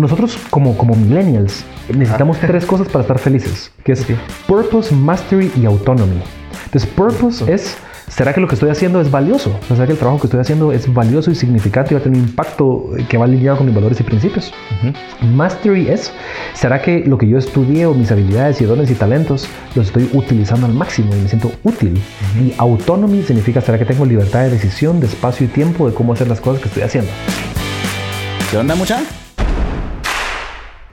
nosotros como, como millennials necesitamos tres cosas para estar felices, que es purpose, mastery y autonomy. Entonces, purpose es ¿Será que lo que estoy haciendo es valioso? ¿Será que el trabajo que estoy hacindo es valioso y significante y va a tener un impacto que va alineado con mis valores y principios? Mastery es, ¿será que lo que yo estudié o mis habilidades y dones y talentos los estoy utilizando al máximo y me siento útil? Y autonomy significa, ¿será que tengo libertad de decisión, de espacio y tiempo de cómo hacer las cosas que estoy haciendo? ¿Qué onda, mucha?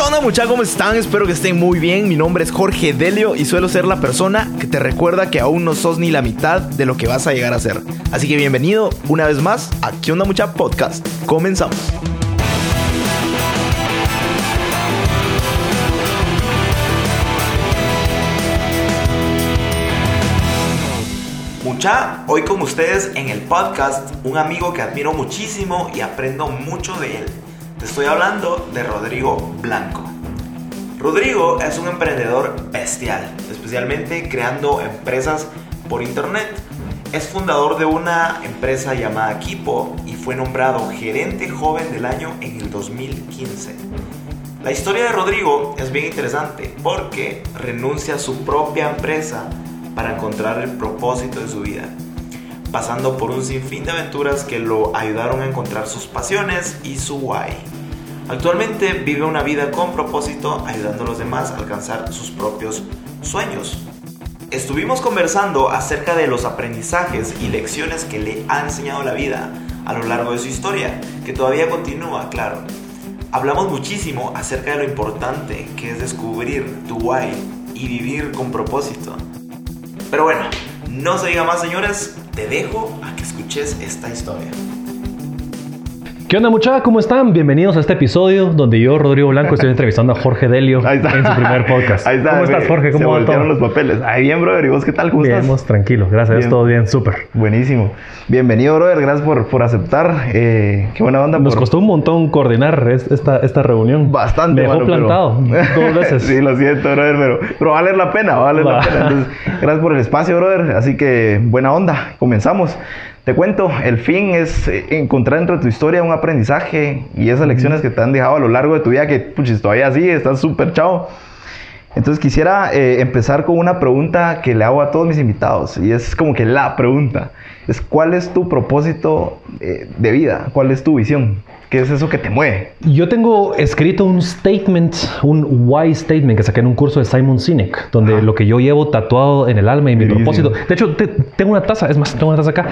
¿Qué onda, mucha? ¿Cómo están? Espero que estén muy bien. Mi nombre es Jorge Delio y suelo ser la persona que te recuerda que aún no sos ni la mitad de lo que vas a llegar a ser. Así que bienvenido una vez más a ¿Qué onda, mucha? Podcast. Comenzamos. Mucha, hoy con ustedes en el podcast, un amigo que admiro muchísimo y aprendo mucho de él. Te estoy hablando de Rodrigo Blanco. Rodrigo es un emprendedor bestial, especialmente creando empresas por internet. Es fundador de una empresa llamada Kipo y fue nombrado gerente joven del año en el 2015. La historia de Rodrigo es bien interesante porque renuncia a su propia empresa para encontrar el propósito de su vida, pasando por un sinfín de aventuras que lo ayudaron a encontrar sus pasiones y su why. Actualmente vive una vida con propósito ayudando a los demás a alcanzar sus propios sueños. Estuvimos conversando acerca de los aprendizajes y lecciones que le ha enseñado la vida a lo largo de su historia, que todavía continúa, claro. Hablamos muchísimo acerca de lo importante que es descubrir tu why y vivir con propósito. Pero bueno, no se diga más señores, te dejo a que escuches esta historia. ¿Qué onda muchachos? ¿Cómo están? Bienvenidos a este episodio donde yo, Rodrigo Blanco, estoy entrevistando a Jorge Delio en su primer podcast. Ahí está. ¿Cómo estás, Jorge? ¿Cómo se va todo? los papeles. Ahí bien, brother. ¿Y vos qué tal? ¿Cómo Bien, estás? vamos, tranquilos. Gracias Bien. todo bien, súper. Buenísimo. Bienvenido, brother. Gracias por, por aceptar. Eh, qué buena onda. Nos por... costó un montón coordinar es- esta, esta reunión. Bastante, Me dejó mano, pero- plantado dos veces. sí, lo siento, brother, pero, pero va a valer la pena, va a valer Va. la pena. Entonces, gracias por el espacio, brother. Así que, buena onda. Comenzamos. Te cuento, el fin es eh, encontrar dentro de tu historia un aprendizaje y esas lecciones que te han dejado a lo largo de tu vida que, puchis, todavía así, estás súper chavo. Entonces quisiera eh, empezar con una pregunta que le hago a todos mis invitados y es como que la pregunta es ¿cuál es tu propósito eh, de vida? ¿Cuál es tu visión? ¿Qué es eso que te mueve? Yo tengo escrito un statement, un why statement que saqué en un curso de Simon Sinek, donde Ajá. lo que yo llevo tatuado en el alma y mi Buenísimo. propósito. De hecho, te- tengo una taza, es más, tengo una taza acá,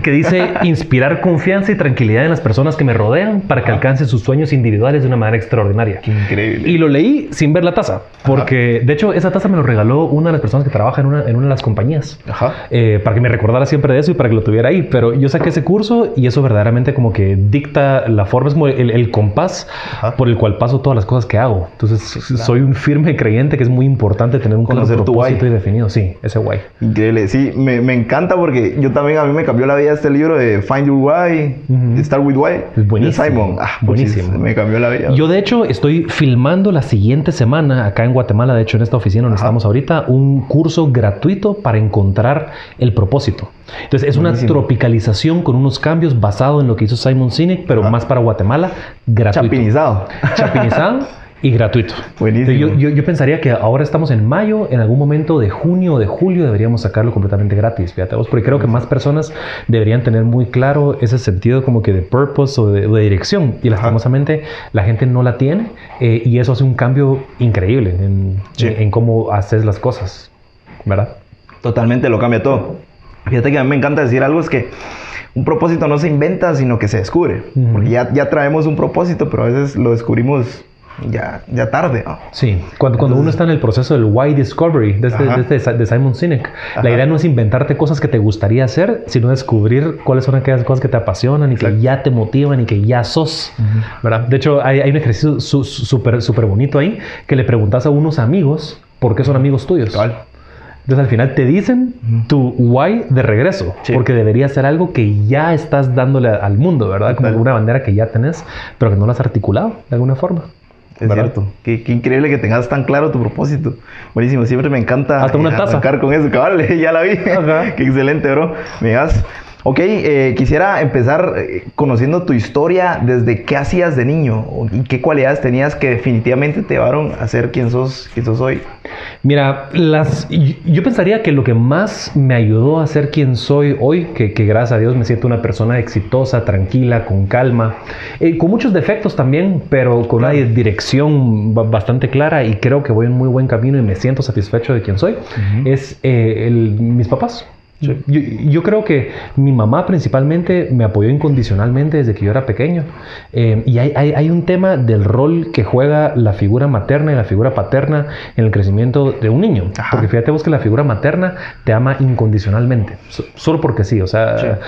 que dice inspirar confianza y tranquilidad en las personas que me rodean para que alcancen sus sueños individuales de una manera extraordinaria. Qué increíble. Y lo leí sin ver la taza, porque de hecho esa taza me lo regaló una de las personas que trabaja en una, en una de las compañías. Ajá. Eh, para que me recordara siempre de eso y para que lo tuviera ahí. Pero yo saqué ese curso y eso verdaderamente como que dicta la forma, es como el, el compás Ajá. por el cual paso todas las cosas que hago. Entonces soy un firme creyente que es muy importante tener un claro Conocer tu propósito why. y definido. Sí, ese guay. Increíble, sí, me, me encanta porque yo también, a mí me cambió la vida este libro de Find Your Why, Ujú. Start With Why, Es buenísimo, de Simon. Ah, buenísimo. puchis, me cambió la vida. Yo de hecho estoy filmando la siguiente semana acá en Guatemala, de hecho en esta oficina donde Ajá. estamos ahorita, un curso gratuito para encontrar el propósito. Entonces es una Buenísimo. tropicalización con unos cambios basado en lo que hizo Simon Sinek, pero Ajá. más para Guatemala, gratuito. Chapinizado. Chapinizado y gratuito. Buenísimo. Yo, yo- yo pensaría que ahora estamos en mayo, en algún momento de junio o de julio deberíamos sacarlo completamente gratis, fíjate vos, porque creo que más personas deberían tener muy claro ese sentido como que de purpose o de, dirección y lastimosamente la gente no la tiene eh, y eso hace un cambio increíble en, Sí. en- en cómo haces las cosas, ¿verdad? Totalmente lo cambia todo. Fíjate que a mí me encanta decir algo, es que un propósito no se inventa, sino que se descubre. Ujú. Porque ya, ya traemos un propósito, pero a veces lo descubrimos ya, ya tarde. ¿no? Sí, cuando, cuando uno está en el proceso del why discovery de, este- de este- de Simon Sinek, Ajá. la idea no es inventarte cosas que te gustaría hacer, sino descubrir cuáles son aquellas cosas que te apasionan y que Exacto. ya te motivan y que ya sos. ¿verdad? De hecho, hay, hay un ejercicio su- su- súper súper bonito ahí que le preguntas a unos amigos por qué son amigos tuyos. Cabal. Entonces al final te dicen tu why de regreso, Sí. porque debería ser algo que ya estás dándole al mundo, ¿verdad? Como una bandera que ya tenés, pero que no la has articulado de alguna forma. Es ¿verdad? cierto. Qué, qué increíble que tengas tan claro tu propósito. Buenísimo. Siempre me encanta Hasta una eh, taza. arrancar con eso. Cabal, ya la vi. Ajá. qué excelente, bro. Me das. Ok, eh, quisiera empezar eh, conociendo tu historia desde qué hacías de niño y qué cualidades tenías que definitivamente te llevaron a ser quien sos, quien sos hoy. Mira, las, yo pensaría que lo que más me ayudó a ser quien soy hoy, que, que gracias a Dios me siento una persona exitosa, tranquila, con calma, eh, con muchos defectos también, pero con una dirección ba- bastante clara y creo que voy en muy buen camino y me siento satisfecho de quien soy, es eh, el- mis papás. Yo, yo creo que mi mamá principalmente me apoyó incondicionalmente desde que yo era pequeño. Eh, y hay, hay- hay un tema del rol que juega la figura materna y la figura paterna en el crecimiento de un niño. Ajá. Porque fíjate vos que la figura materna te ama incondicionalmente. So- solo porque sí. O sea,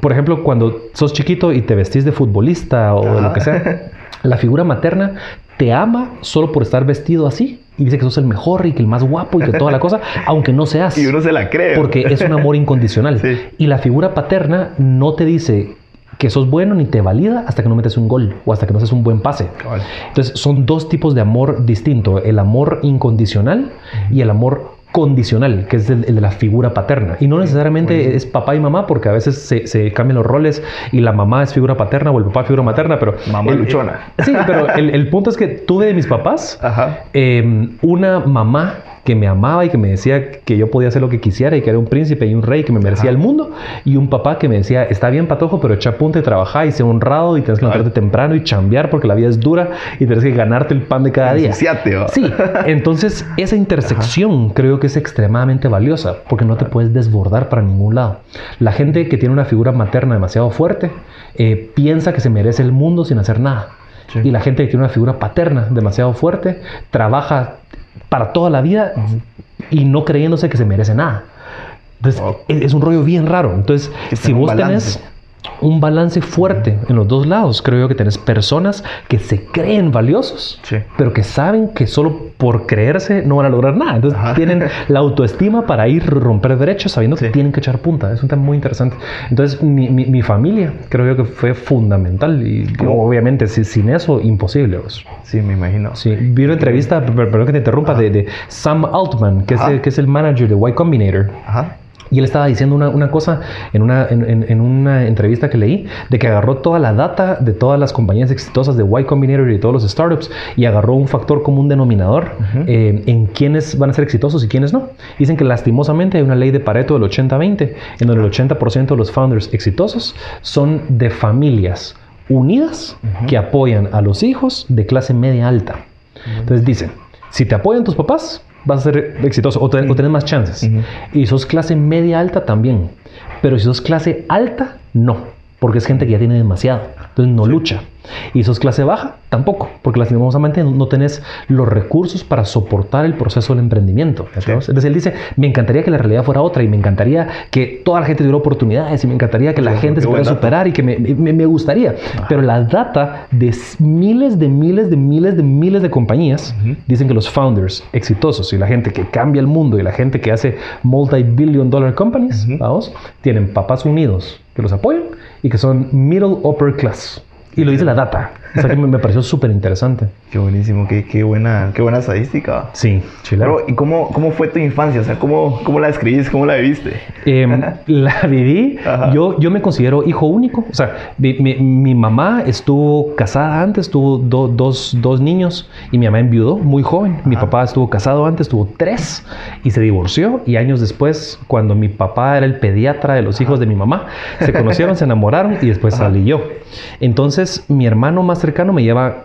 por ejemplo, cuando sos chiquito y te vestís de futbolista o de lo que sea, la figura materna te ama solo por estar vestido así. Y dice que sos el mejor y que el más guapo y que toda la cosa, aunque no seas. Y uno se la cree. Porque es un amor incondicional. Sí. Y la figura paterna no te dice que sos bueno ni te valida hasta que no metes un gol o hasta que no haces un buen pase. Entonces son dos tipos de amor distinto, el amor incondicional y el amor condicional, que es el, el de la figura paterna. Y no necesariamente es papá y mamá, porque a veces se, se cambian los roles y la mamá es figura paterna o el papá es figura materna, pero... Mamá el- luchona. Sí, pero el, el punto es que tuve de mis papás Ajá. eh, una mamá que me amaba y que me decía que yo podía hacer lo que quisiera y que era un príncipe y un rey que me merecía el mundo. Y un papá que me decía, está bien, patojo, pero echa punta y trabaja y sé honrado y tienes que levantarte temprano y chambear porque la vida es dura y tienes que ganarte el pan de cada día. Sí, entonces esa intersección creo que es extremadamente valiosa porque no te puedes desbordar para ningún lado. La gente que tiene una figura materna demasiado fuerte eh, piensa que se merece el mundo sin hacer nada. Sí. Y la gente que tiene una figura paterna demasiado fuerte trabaja para toda la vida y no creyéndose que se merece nada. Entonces, Wow. es, es un rollo bien raro. Entonces, si vos balance. tenés un balance fuerte en los dos lados, creo yo que tenés personas que se creen valiosos, Sí. pero que saben que solo por creerse no van a lograr nada. Entonces, Ajá. tienen la autoestima para ir romper derechos sabiendo que Sí. tienen que echar punta. Es un tema muy interesante. Entonces, mi, mi- mi familia creo yo que fue fundamental y ¿Cómo? obviamente si- sin eso, imposible. pues. Sí, me imagino. Sí, vi una entrevista, per- perdón que te interrumpa, de, de Sam Altman, que es, el, que es el manager de Y Combinator. Ajá. Y él estaba diciendo una, una cosa en una, en, una entrevista que leí, de que agarró toda la data de todas las compañías exitosas de Y Combinator y de todos los startups y agarró un factor común denominador eh, en quiénes van a ser exitosos y quiénes no. Dicen que lastimosamente hay una ley de Pareto del 80-20, en donde el 80% de los founders exitosos son de familias unidas que apoyan a los hijos de clase media alta. Entonces dicen, si te apoyan tus papás, vas a ser exitoso o, ten- o tenés más chances. Ujú. Y sos clase media alta también. Pero si sos clase alta, no. Porque es gente que ya tiene demasiado. Entonces no lucha. Y sos clase baja, tampoco. Porque lastimosamente no tenés los recursos para soportar el proceso del emprendimiento. ¿cachai? Entonces él dice, me encantaría que la realidad fuera otra y me encantaría que toda la gente tuviera oportunidades y me encantaría que la Sí, gente qué se pudiera superar y que me, me- me gustaría. Pero la data de miles de miles de miles de miles de compañías dicen que los founders exitosos y la gente que cambia el mundo y la gente que hace multi-billion dollar companies, vamos, tienen papás unidos que los apoyan y que son middle upper class. Y lo dice la data. O sea que me, me pareció súper interesante. Qué buenísimo, qué, qué buena, qué buena estadística. Sí, chileno. Pero, ¿y cómo, cómo fue tu infancia? O sea, ¿cómo, cómo la describís? ¿Cómo la viviste? Em, la viví. Ajá. Yo, yo me considero hijo único. O sea, mi, mi- mi mamá estuvo casada antes, tuvo do- dos, dos niños y mi mamá enviudó muy joven. Mi papá estuvo casado antes, tuvo tres y se divorció. Y años después, cuando mi papá era el pediatra de los hijos de mi mamá, se conocieron, se enamoraron y después salí yo. Entonces, mi hermano más cercano me lleva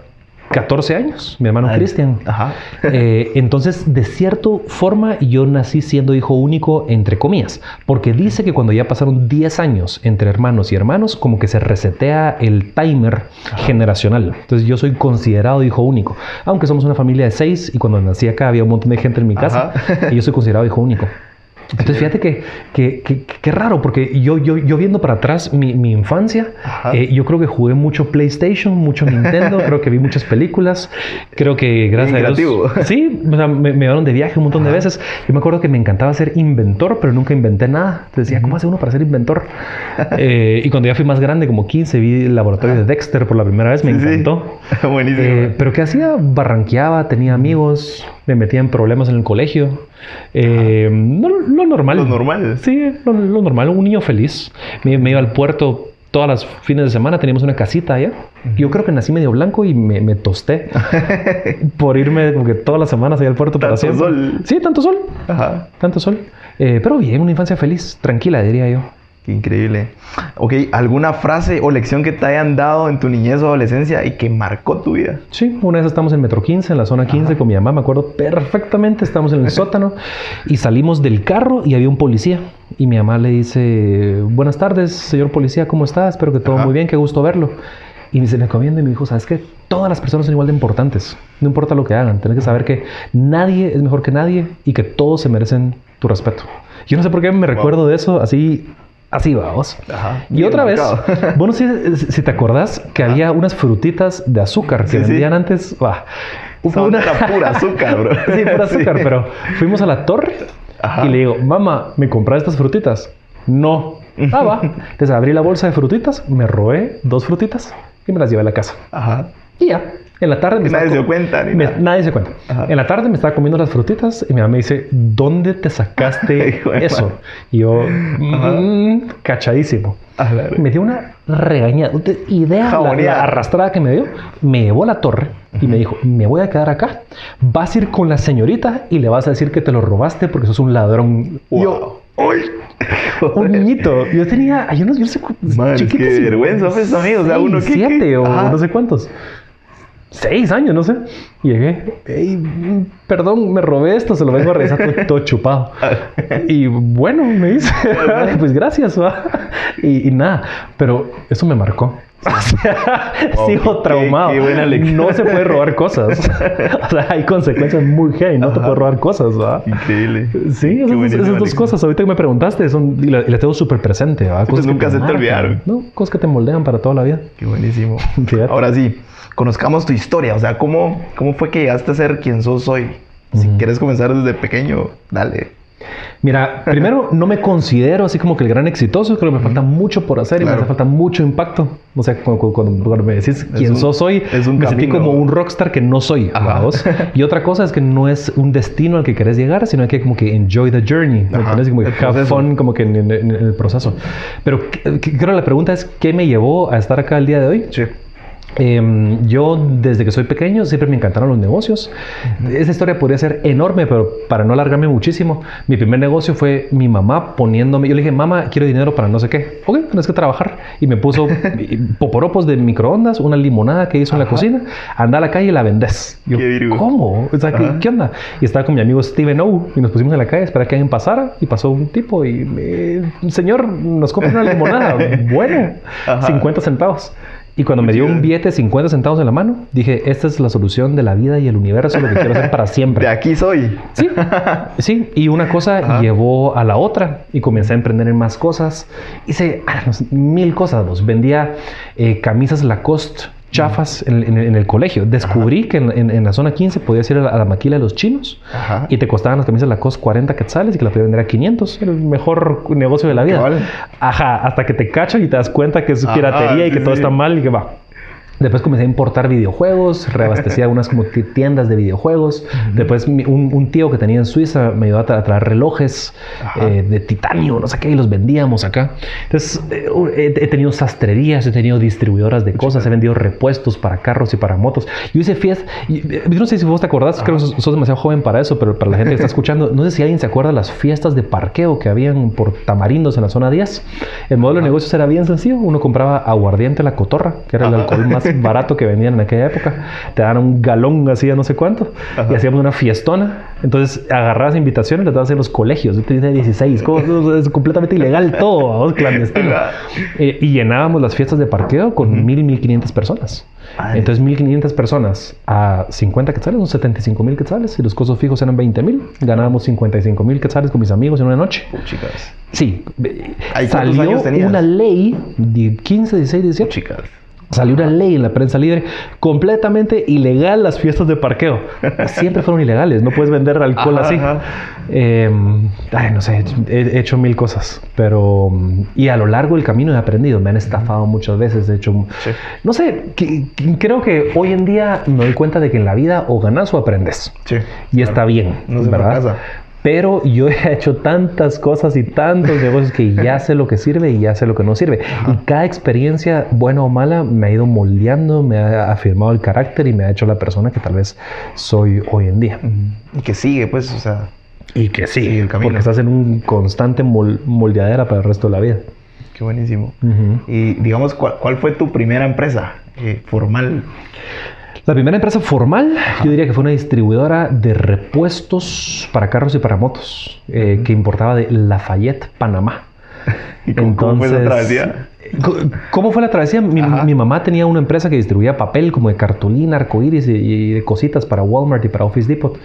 14 años, mi hermano. Cristian. Eh, entonces, de cierta forma, yo nací siendo hijo único, entre comillas, porque dice que cuando ya pasaron 10 años entre hermanos y hermanos, como que se resetea el timer generacional. Entonces, yo soy considerado hijo único, aunque somos una familia de seis y cuando nací acá había un montón de gente en mi casa, Ajá. y yo soy considerado hijo único. Entonces fíjate que, que, que, que raro, porque yo, yo, yo viendo para atrás mi, mi infancia, eh, yo creo que jugué mucho PlayStation, mucho Nintendo, creo que vi muchas películas, creo que gracias Bien a Dios... Sí, o sea, me, me llevaron de viaje un montón de veces. Yo me acuerdo que me encantaba ser inventor, pero nunca inventé nada. Entonces decía, ¿cómo hace uno para ser inventor? Eh, y cuando ya fui más grande, como 15, vi el laboratorio de Dexter por la primera vez, me Sí, sí. encantó. Buenísimo. Eh, pero ¿qué hacía? Barranqueaba, tenía amigos, me metía en problemas en el colegio. Eh, no- lo normal. Lo normal. Sí, lo, lo normal. Un niño feliz. Me, me iba al puerto todas las fines de semana. Teníamos una casita allá. Yo creo que nací medio blanco y me, me tosté por irme como que todas las semanas allá al puerto para Tanto siempre. sol. Sí, tanto sol. Ajá. Tanto sol. Eh, pero bien, una infancia feliz, tranquila, diría yo. Qué increíble. Ok, ¿alguna frase o lección que te hayan dado en tu niñez o adolescencia y que marcó tu vida? Sí, una vez estamos en Metro 15, en la zona 15, con mi mamá, me acuerdo perfectamente, estamos en el sótano y salimos del carro y había un policía. Y mi mamá le dice, buenas tardes, señor policía, ¿cómo está? Espero que todo Ajá. muy bien, qué gusto verlo. Y se me viendo y me dijo, ¿sabes qué? Todas las personas son igual de importantes, no importa lo que hagan, tienes que saber que nadie es mejor que nadie y que todos se merecen tu respeto. Yo no sé por qué me recuerdo de eso así, así vamos. Ajá. Y otra vez, bueno, si, si te acordás que había unas frutitas de azúcar que Sí, sí. vendían antes. bah, Son era pura azúcar, bro. sí, pura azúcar, Sí. pero fuimos a la torre Ajá. y le digo, mamá, ¿me compras estas frutitas? No. Ah, va. Entonces abrí la bolsa de frutitas, me robé dos frutitas y me las llevé a la casa. Ajá. Y ya, en la tarde... me nadie se dio cuenta ni me- nada. Nadie se cuenta. Ajá. En la tarde me estaba comiendo las frutitas y mi mamá me dice, ¿dónde te sacaste eso? Y yo, "Mm, cachadísimo. Me dio una regañada, te- idea, la, la arrastrada que me dio. Me llevó a la torre y me dijo, me voy a quedar acá, vas a ir con la señorita y le vas a decir que te lo robaste porque sos un ladrón. Wow. Yo, un niñito, yo tenía, yo no, yo no sé, Madre, qué vergüenza, pues, amigo. O sea, uno que- siete que- o Ajá. no sé cuántos. Seis años, no sé. Llegué, "Ey, mm, perdón, me robé esto, se lo vengo a revisar todo, todo chupado. Y bueno, me dice, pues gracias. va". Y, y nada, pero eso me marcó. O sea, Wow, sigo qué- traumado. qué buena lección. No se puede robar cosas. O sea, hay consecuencias muy heavy. No te puedes robar cosas, ¿va? Increíble. Sí, esas, dos cosas. Ahorita que me preguntaste son, y, la- las tengo súper presente. ¿va? pues Cosas que nunca se te olvidaron. ¿no? Cosas que te moldean para toda la vida. Qué buenísimo. Fíjate. Ahora sí, conozcamos tu historia. O sea, ¿cómo, cómo fue que llegaste a ser quien sos hoy? Si quieres comenzar desde pequeño, dale. Mira, primero no me considero así como que el gran exitoso, creo que me falta mucho por hacer y me hace falta mucho impacto. O sea, cu- cu- cuando, cuando me decís quién sos hoy, es un me sentí como un rockstar que no soy. ¿vamos? Y otra cosa es que no es un destino al que querés llegar, sino que como que enjoy the journey. ¿me Ajá, entiendes? Como que el have fun como que en, en- en el proceso. Pero que- que- creo que la pregunta es, ¿qué me llevó a estar acá el día de hoy? Sí. Em, yo desde que soy pequeño siempre me encantaron los negocios. Esa historia podría ser enorme, pero para no alargarme muchísimo, mi primer negocio fue mi mamá poniéndome. Yo le dije, mamá, quiero dinero para no sé qué. Ok, tienes que trabajar. Y me puso poporopos de microondas, una limonada que hizo en la cocina. Anda a la calle y la vendes. Yo, Qué virgo. ¿Cómo? O sea, ¿qué, Ajá. qué onda? Y estaba con mi amigo Steven O y nos pusimos en la calle a esperar que alguien pasara. Y pasó un tipo y, eh, señor, nos compra una limonada. bueno, Ajá. 50 centavos. Y cuando me dio un billete de 50 centavos en la mano, dije, esta es la solución de la vida y el universo, lo que quiero hacer para siempre. De aquí soy. Sí, sí. Y una cosa Ajá. llevó a la otra y comencé a emprender en más cosas. Hice ah, mil cosas. Vendía eh, camisas Lacoste chafas en, en- en el colegio. Descubrí que en, la zona 15 podías ir a la, a la maquila de los chinos Ajá. y te costaban las camisas Lacoste 40 quetzales y que las podías vender a 500. Era el mejor negocio de la vida. Ajá, hasta que te cachan y te das cuenta que es Ajá, piratería y sí, que todo está mal y que va. Después comencé a importar videojuegos, reabastecía unas como ti- tiendas de videojuegos. Después un, un tío que tenía en Suiza me ayudó a, tra- a traer relojes Ajá. eh, de titanio, no sé qué, y los vendíamos acá. Entonces eh, he, he tenido sastrerías, he tenido distribuidoras de cosas, he vendido repuestos para carros y para motos. Yo hice fiestas, eh, yo no sé si vos te acordás, creo que sos, sos demasiado joven para eso, pero para la gente que está escuchando, no sé si alguien se acuerda de las fiestas de parqueo que habían por tamarindos en la zona 10. El modelo de negocios era bien sencillo, uno compraba aguardiente la cotorra, que era el Ajá. alcohol más barato que vendían en aquella época. Te daban un galón así a no sé cuánto y hacíamos una fiestona. Entonces agarrabas invitaciones las dabas en los colegios. Yo tenía 16, como- es completamente ilegal todo, clandestino. Eh, y llenábamos las fiestas de parqueo con mil, mil quinientas personas. Ay. Entonces 1500 personas a 50 quetzales son 75 mil quetzales y los costos fijos eran 20 mil. Ganábamos 55 mil quetzales con mis amigos en una noche. Chicas. Sí, Ay, ¿cuántos salió años una ley de 15, 16, 18. Chicas. Salió una ley en la prensa libre completamente ilegal las fiestas de parqueo. Siempre fueron ilegales, no puedes vender alcohol Ajá, así. ajá. Eh, ay, no sé, he, he hecho mil cosas, pero... Y a lo largo del camino he aprendido, me han estafado muchas veces, de hecho... Sí. No sé, que- que- creo que hoy en día me doy cuenta de que en la vida o ganas o aprendes. Sí. Y está bien, No se ¿verdad? fracasa. Pero yo he hecho tantas cosas y tantos negocios que ya sé lo que sirve y ya sé lo que no sirve. Y cada experiencia, buena o mala, me ha ido moldeando, me ha afirmado el carácter y me ha hecho la persona que tal vez soy hoy en día. Y que sigue, pues, o sea. Y que Sigue el camino. porque estás en un constante mol- moldeadera para el resto de la vida. Qué buenísimo. Y digamos, ¿cuál, cuál fue tu primera empresa eh, formal? La primera empresa formal, yo diría que fue una distribuidora de repuestos para carros y para motos, eh, que importaba de Lafayette, Panamá. ¿Y cómo, cómo fue esa Entonces, travesía? ¿Cómo fue la travesía? Mi, mi mamá tenía una empresa que distribuía papel como de cartulina, arcoíris y, y de cositas para Walmart y para Office Depot.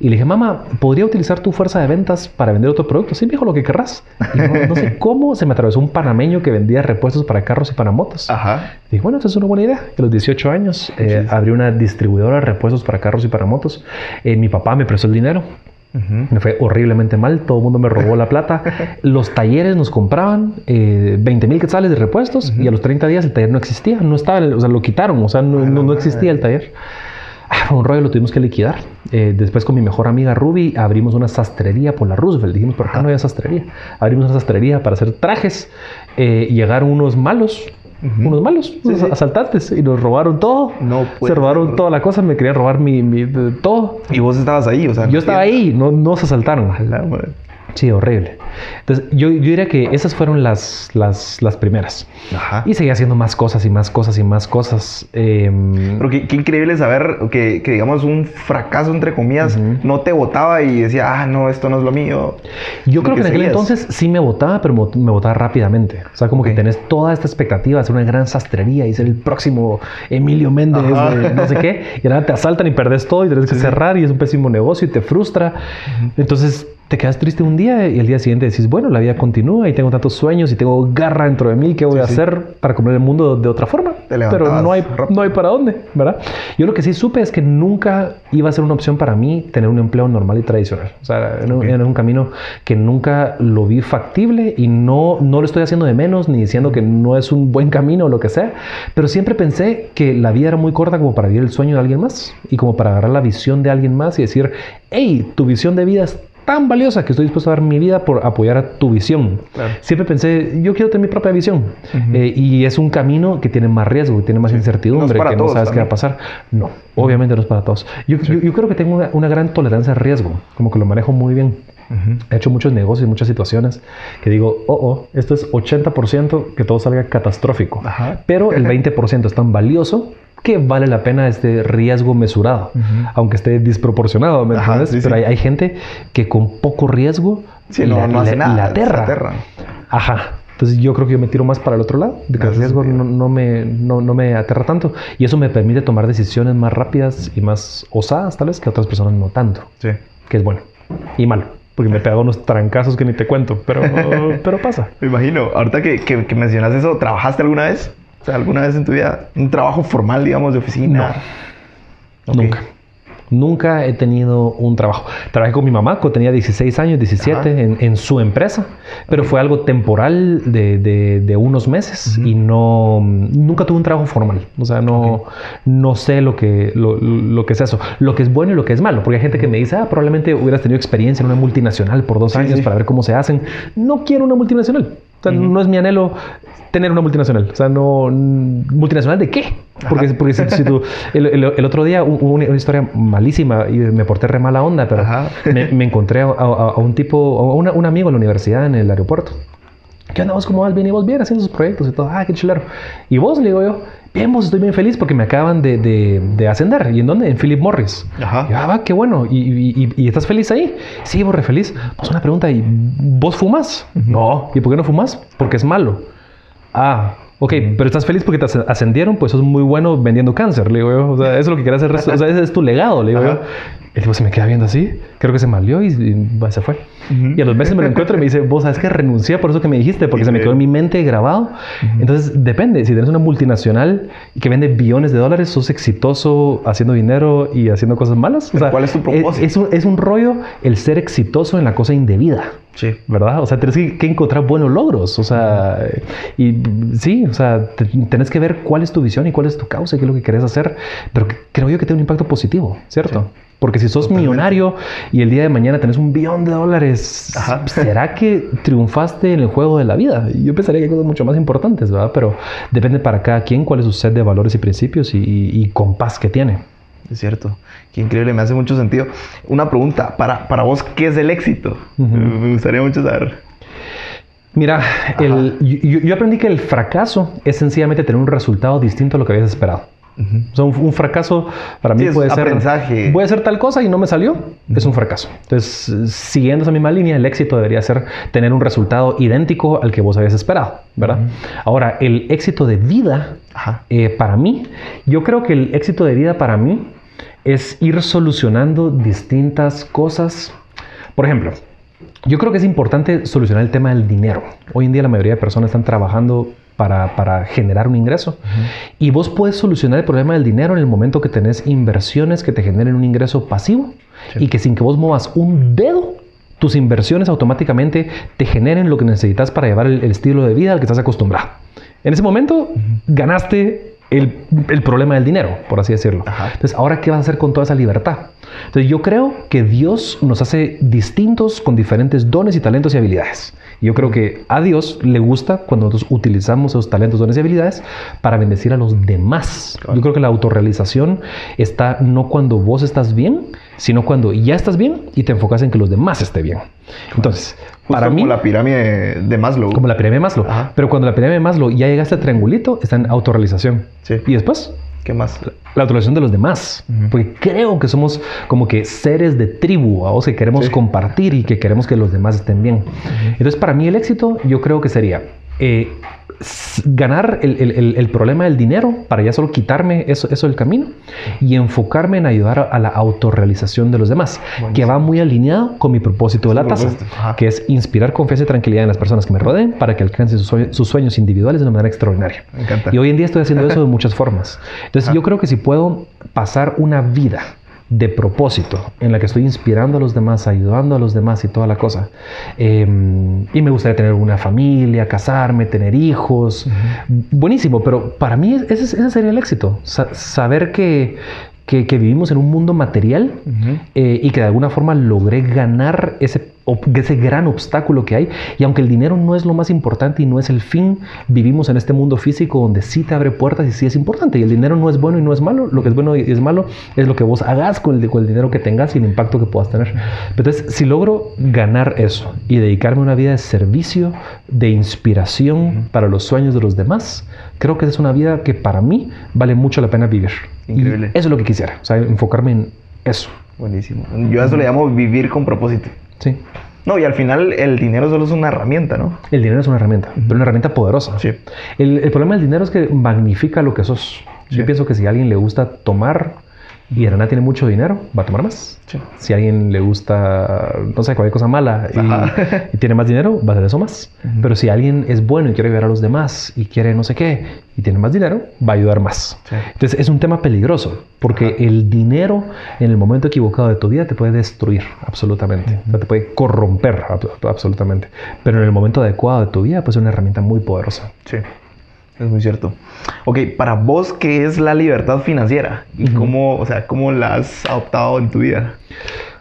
Y le dije, mamá, ¿podría utilizar tu fuerza de ventas para vender otro producto? Sí, dijo lo que querrás. Y no, no sé cómo se me atravesó un panameño que vendía repuestos para carros y para motos. Ajá. Dije, bueno, esa es una buena idea. A los 18 años eh, abrí una distribuidora de repuestos para carros y para motos. Eh, mi papá me prestó el dinero. Me fue horriblemente mal, todo el mundo me robó la plata. Los talleres nos compraban eh, 20 mil quetzales de repuestos y a los 30 días el taller no existía, no estaba, o sea, lo quitaron, o sea, no, no, no existía el taller. Ah, fue un rollo, lo tuvimos que liquidar. Eh, después con mi mejor amiga Ruby abrimos una sastrería por la Roosevelt. Dijimos, ¿por qué no había sastrería? Abrimos una sastrería para hacer trajes. Eh, llegaron unos malos, unos malos, unos sí. asaltantes y nos robaron todo. No puede Se robaron ser. toda la cosa, me querían robar mi, mi- todo. Y vos estabas ahí, o sea. Yo estaba ahí, no, no se asaltaron. La. Sí, horrible. Entonces, yo, yo diría que esas fueron las, las, las primeras. Ajá. Y seguía haciendo más cosas y más cosas y más cosas. Em, Pero qué, qué increíble saber que, que, digamos, un fracaso, entre comillas, no te votaba y decía, ah, no, esto no es lo mío. yo creo que en aquel entonces sí me votaba, pero me, votaba rápidamente. O sea, como que tenés toda esta expectativa de hacer una gran sastrería y ser el próximo Emilio Méndez de no sé qué. Y ahora te asaltan y perdes todo y tenés que cerrar y es un pésimo negocio y te frustra. Entonces te quedas triste un día y el día siguiente decís, bueno, la vida continúa y tengo tantos sueños y tengo garra dentro de mí, ¿qué voy a sí. hacer para comer el mundo de otra forma? Pero no hay, no hay para dónde, ¿verdad? Yo lo que sí supe es que nunca iba a ser una opción para mí tener un empleo normal y tradicional. O sea, era, un- era un camino que nunca lo vi factible y no, no lo estoy haciendo de menos ni diciendo que no es un buen camino o lo que sea, pero siempre pensé que la vida era muy corta como para vivir el sueño de alguien más y como para agarrar la visión de alguien más y decir, hey, tu visión de vida es tan valiosa que estoy dispuesto a dar mi vida por apoyar a tu visión. Claro. Siempre pensé, yo quiero tener mi propia visión. Eh, y es un camino que tiene más riesgo, que tiene más incertidumbre, para que no sabes qué va a también. pasar. No, obviamente no es para todos. Yo, yo- yo creo que tengo una, una gran tolerancia al riesgo, como que lo manejo muy bien. He hecho muchos negocios y muchas situaciones que digo, oh, oh, esto es 80% que todo salga catastrófico. Ajá. Pero el 20% es tan valioso que vale la pena este riesgo mesurado, aunque esté desproporcionado, ¿me Ajá, entiendes? sí, Pero sí. Hay, hay gente que con poco riesgo Sí, no, no hace nada, la aterra. se aterra. Ajá. Entonces yo creo que yo me tiro más para el otro lado, de que el riesgo no, me, no, me aterra tanto. Y eso me permite tomar decisiones más rápidas y más osadas, tal vez, que otras personas no tanto. Sí. Que es bueno y malo, porque me pegado unos trancazos que ni te cuento, pero, pero pasa. Me imagino. Ahorita que, que, que mencionas eso, ¿trabajaste alguna vez? O sea, ¿alguna vez en tu vida? ¿Un trabajo formal, digamos, de oficina? Ok. Nunca. Nunca he tenido un trabajo. Trabajé con mi mamá cuando tenía 16 años, 17, Ajá. en, en su empresa, pero fue algo temporal de, de- de unos meses y no, nunca tuve un trabajo formal. O sea, no, no sé lo que, lo, lo que es eso, lo que es bueno y lo que es malo, porque hay gente que me dice, ah, probablemente hubieras tenido experiencia en una multinacional por dos Sí, años sí. para ver cómo se hacen. No quiero una multinacional. O sea, no es mi anhelo tener una multinacional. O sea, no... ¿Multinacional de qué? Porque, porque si, si tú... El, el- el otro día, un- una, una historia malísima y me porté re mala onda, pero me, me encontré a, a- a un tipo, a una- un amigo en la universidad en el aeropuerto ¿qué onda vos? ¿Cómo vas? Bien, y vos bien haciendo sus proyectos y todo. Ah, qué chilero. Y vos, le digo yo, bien, vos estoy bien feliz porque me acaban de, de, de ascender. ¿Y en dónde? En Philip Morris. Ajá. Y, ah, va, qué bueno. ¿Y, y, y- y estás feliz ahí? Sí, vos re feliz. Pues una pregunta, ¿y vos fumas? No. ¿Y por qué no fumas? Porque es malo. Ah, ok, pero estás feliz porque te as- ascendieron, pues sos muy bueno vendiendo cáncer, le digo yo. O sea, eso es lo que quieres hacer, o sea, ese es tu legado, le digo Ajá. yo. El tipo se me queda viendo así, creo que se malió y, y, se fue. Y a los meses me lo encuentro y me dice, vos sabes que renuncié por eso que me dijiste, porque se me quedó en mi mente grabado. Entonces, depende. Si tienes una multinacional que vende billones de dólares, sos exitoso haciendo dinero y haciendo cosas malas. Pero ¿cuál es tu propósito? Es, un, es un rollo el ser exitoso en la cosa indebida. Sí. ¿verdad? O sea, tienes que, que encontrar buenos logros, o sea, y sí, o sea, te- tenés que ver cuál es tu visión y cuál es tu causa y qué es lo que querés hacer, pero que- creo yo que tiene un impacto positivo, ¿cierto? Porque si sos Totalmente. millonario y el día de mañana tenés un billón de dólares, Ajá. ¿será que triunfaste en el juego de la vida? Yo pensaría que hay cosas mucho más importantes, ¿verdad? Pero depende para cada quien cuál es su set de valores y principios y, y- y compás que tiene. Es cierto. Qué increíble, me hace mucho sentido. Una pregunta, para, para vos, ¿qué es el éxito? Me gustaría mucho saber. Mira, el- yo, yo aprendí que el fracaso es sencillamente tener un resultado distinto a lo que habías esperado. O sea, un, un fracaso para mí Sí, puede ser. aprendizaje. Voy a hacer tal cosa y no me salió. Es un fracaso. Entonces, siguiendo esa misma línea, el éxito debería ser tener un resultado idéntico al que vos habías esperado, ¿verdad? Ahora, el éxito de vida, eh, para mí, yo creo que el éxito de vida para mí es ir solucionando distintas cosas. Por ejemplo, yo creo que es importante solucionar el tema del dinero. Hoy en día la mayoría de personas están trabajando para, para generar un ingreso y vos puedes solucionar el problema del dinero en el momento que tenés inversiones que te generen un ingreso pasivo y que sin que vos muevas un dedo, tus inversiones automáticamente te generen lo que necesitas para llevar el, el estilo de vida al que estás acostumbrado. En ese momento ganaste el, el problema del dinero, por así decirlo. Ajá. Entonces, ahora, ¿qué vas a hacer con toda esa libertad? Entonces, yo creo que Dios nos hace distintos con diferentes dones y talentos y habilidades. Yo creo que a Dios le gusta cuando nosotros utilizamos esos talentos, dones y habilidades para bendecir a los demás. Yo creo que la autorrealización está no cuando vos estás bien, sino cuando ya estás bien y te enfocas en que los demás estén bien. Entonces, Justo para como mí, la pirámide de Maslow. como la pirámide de Maslow. Ajá. Pero cuando la pirámide de Maslow ya llegaste al triangulito, está en autorrealización. Sí. Y después, ¿Qué más? la autorización de los demás. Porque creo que somos como que seres de tribu, o que queremos Sí. compartir y que queremos que los demás estén bien. Entonces, para mí el éxito, yo creo que sería eh, ganar el, el- el- problema del dinero para ya solo quitarme eso, eso del camino y enfocarme en ayudar a, la autorrealización de los demás, que va muy alineado con mi propósito de la taza, que es inspirar confianza y tranquilidad en las personas que me rodeen para que alcancen sus, sus sueños individuales de una manera extraordinaria. Me. Y hoy en día estoy haciendo eso de muchas formas. Entonces yo creo que si puedo pasar una vida de propósito en la que estoy inspirando a los demás, ayudando a los demás y toda la cosa, eh, y me gustaría tener una familia, casarme, tener hijos, buenísimo, pero para mí ese, ese sería el éxito, Sa- saber que, que, que vivimos en un mundo material eh, y que de alguna forma logré ganar ese, ese gran obstáculo que hay. Y aunque el dinero no es lo más importante y no es el fin, vivimos en este mundo físico donde sí te abre puertas y sí es importante. Y el dinero no es bueno y no es malo. Lo que es bueno y es malo es lo que vos hagas con el, con el dinero que tengas y el impacto que puedas tener. Entonces, si logro ganar eso y dedicarme a una vida de servicio, de inspiración para los sueños de los demás, creo que esa es una vida que para mí vale mucho la pena vivir. Increíble. Y eso es lo que quisiera, o sea, enfocarme en eso. Buenísimo. Yo a eso le llamo vivir con propósito. Sí. No, y al final el dinero solo es una herramienta, ¿no? El dinero es una herramienta, pero una herramienta poderosa. Sí. El, el problema del dinero es que magnifica lo que sos. Sí. Yo pienso que si a alguien le gusta tomar y de la nada tiene mucho dinero, va a tomar más. Sí. Si a alguien le gusta, no sé, cualquier cosa mala y, y tiene más dinero, va a hacer eso más. Pero si alguien es bueno y quiere ayudar a los demás y quiere no sé qué y tiene más dinero, va a ayudar más. Sí. Entonces es un tema peligroso porque el dinero en el momento equivocado de tu vida te puede destruir absolutamente, O sea, te puede corromper ab- absolutamente. Pero en el momento adecuado de tu vida, pues es una herramienta muy poderosa. Sí. Es muy cierto. Ok, para vos, ¿qué es la libertad financiera? ¿Y cómo, o sea, cómo la has adoptado en tu vida?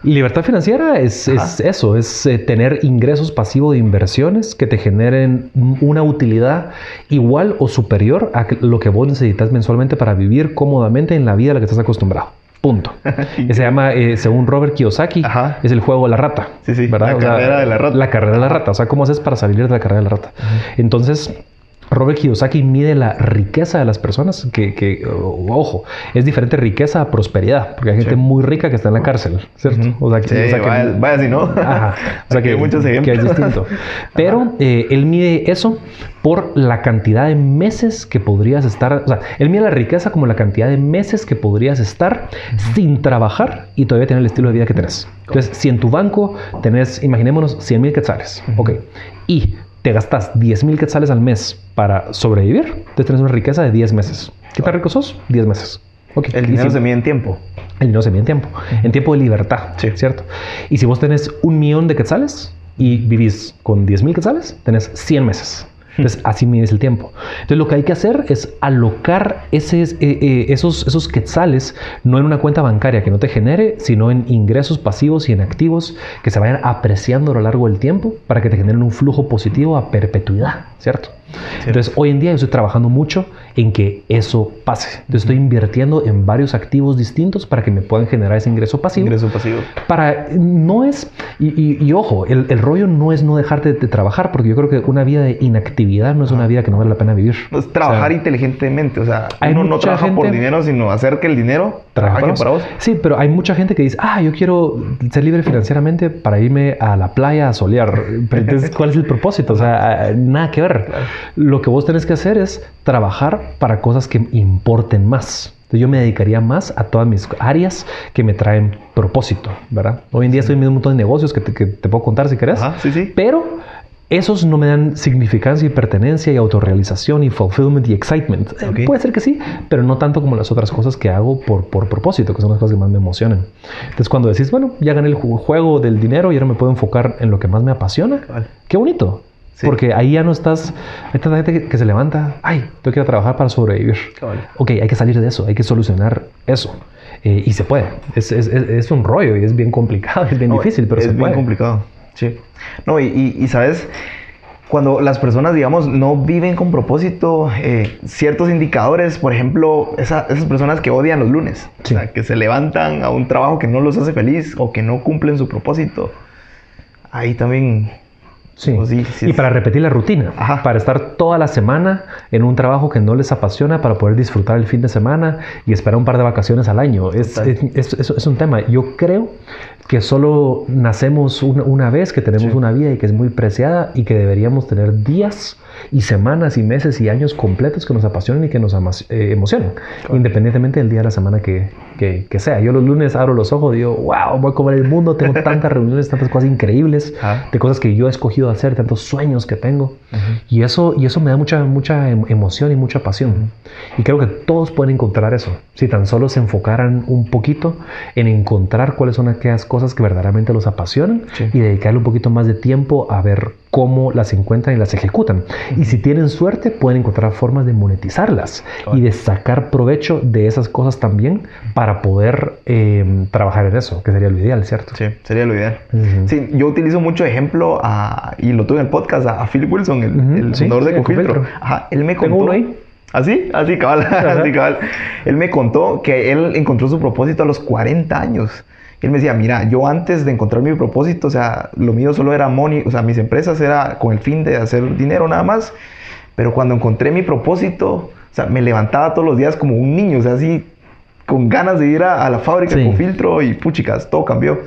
Libertad financiera es, es eso, es eh, tener ingresos pasivos de inversiones que te generen una utilidad igual o superior a lo que vos necesitas mensualmente para vivir cómodamente en la vida a la que estás acostumbrado. Punto. Se llama, eh, según Robert Kiyosaki, Ajá. es el juego de la rata. Sí, sí, ¿verdad? la O sea, carrera de la rata. La carrera de la rata. O sea, ¿cómo haces para salir de la carrera de la rata? Entonces, Robert Kiyosaki mide la riqueza de las personas, que, ojo, es diferente riqueza a prosperidad, porque hay gente Sí. muy rica que está en la cárcel, ¿cierto? O sea, que, Sí, o sea que- vaya, vaya si no. Ajá. O sea que, hay muchos que es distinto. Pero eh, él mide eso por la cantidad de meses que podrías estar. O sea, él mide la riqueza como la cantidad de meses que podrías estar sin trabajar y todavía tener el estilo de vida que tenés. Entonces, si en tu banco tenés, imaginémonos, 100 mil quetzales, ok, y te gastas 10 mil quetzales al mes para sobrevivir, entonces tenés una riqueza de 10 meses. ¿Qué tan rico sos? 10 meses. Ok. El dinero si- se mide en tiempo. el dinero se mide en tiempo, en tiempo de libertad, Sí. ¿cierto? Y si vos tenés un millón de quetzales y vivís con 10 mil quetzales, tenés 100 meses. Entonces, así mides el tiempo. Entonces, lo que hay que hacer es alocar eh, eh, esos, esos quetzales no en una cuenta bancaria que no te genere, sino en ingresos pasivos y en activos que se vayan apreciando a lo largo del tiempo para que te generen un flujo positivo a perpetuidad, ¿cierto? Entonces, hoy en día yo estoy trabajando mucho en que eso pase. Entonces, estoy invirtiendo en varios activos distintos para que me puedan generar ese ingreso pasivo. Ingreso pasivo. Para, no es, y, y- y ojo, el, el rollo no es no dejarte de, de trabajar, porque yo creo que una vida de inactividad no es una vida que no vale la pena vivir. Es trabajar O sea, inteligentemente. O sea, hay uno no trabaja por dinero, sino hacer que el dinero trabaje para vos. Sí, pero hay mucha gente que dice, ah, yo quiero ser libre financieramente para irme a la playa a solear. Pero entonces, ¿cuál es el propósito? O sea, nada que ver. Lo que vos tenés que hacer es trabajar para cosas que importen más. Entonces, yo me dedicaría más a todas mis áreas que me traen propósito, ¿verdad? Hoy en día estoy en un montón de negocios que te, que te puedo contar si querés. Ajá, sí, sí. Pero esos no me dan significancia y pertenencia y autorrealización y fulfillment y excitement. Eh. Puede ser que sí, pero no tanto como las otras cosas que hago por, por propósito, que son las cosas que más me emocionan. Entonces, cuando decís, bueno, ya gané el ju- juego del dinero y ahora me puedo enfocar en lo que más me apasiona, qué bonito. Sí. Porque ahí ya no estás. Hay tanta gente que, que se levanta, ay, tengo que ir a trabajar para sobrevivir. Ok, hay que salir de eso, hay que solucionar eso. Eh, y se puede. Es, es- es- es un rollo y es bien complicado, es bien No, difícil, pero es se bien puede. complicado. Sí. No, y, y- y, sabes, cuando las personas, digamos, no viven con propósito, eh, ciertos indicadores, por ejemplo, esa- esas personas que odian los lunes, Sí. o sea, que se levantan a un trabajo que no los hace feliz o que no cumplen su propósito, ahí también Sí. Pues y para repetir la rutina, Ajá. para estar toda la semana en un trabajo que no les apasiona, para poder disfrutar el fin de semana y esperar un par de vacaciones al año. Es, es, es- es un tema. Yo creo que solo nacemos una, una vez, que tenemos Sí. una vida y que es muy preciada y que deberíamos tener días y semanas y meses y años completos que nos apasionen y que nos eh, emocionen, independientemente del día de la semana que, que- que sea. Yo los lunes abro los ojos y digo, wow, voy a comer el mundo, tengo tantas reuniones, tantas cosas increíbles, Ajá. de cosas que yo he escogido hacer, tantos sueños que tengo. Y eso, y eso me da mucha, mucha em- emoción y mucha pasión. Y creo que todos pueden encontrar eso, si tan solo se enfocaran un poquito en encontrar cuáles son aquellas cosas que verdaderamente los apasionan Sí. y dedicarle un poquito más de tiempo a ver cómo las encuentran y las ejecutan. Y si tienen suerte, pueden encontrar formas de monetizarlas Claro. y de sacar provecho de esas cosas también para poder em, trabajar en eso, que sería lo ideal, ¿cierto? Sí, sería lo ideal. Ujú. Sí, yo utilizo mucho ejemplo a- y lo tuve en el podcast a, a Phil Wilson, el, Ujú, el sí, fundador sí, de Cofiltro. Ajá, él me Tengo contó. uno ahí. ¿Así? Así, cabal. Así, cabal. Él me contó que él encontró su propósito a los 40 años. Él me decía, mira, yo antes de encontrar mi propósito, o sea, lo mío solo era money, o sea, mis empresas era con el fin de hacer dinero nada más. Pero cuando encontré mi propósito, o sea, me levantaba todos los días como un niño, o sea, así, con ganas de ir a, a la fábrica Sí. con filtro y puchicas, todo cambió.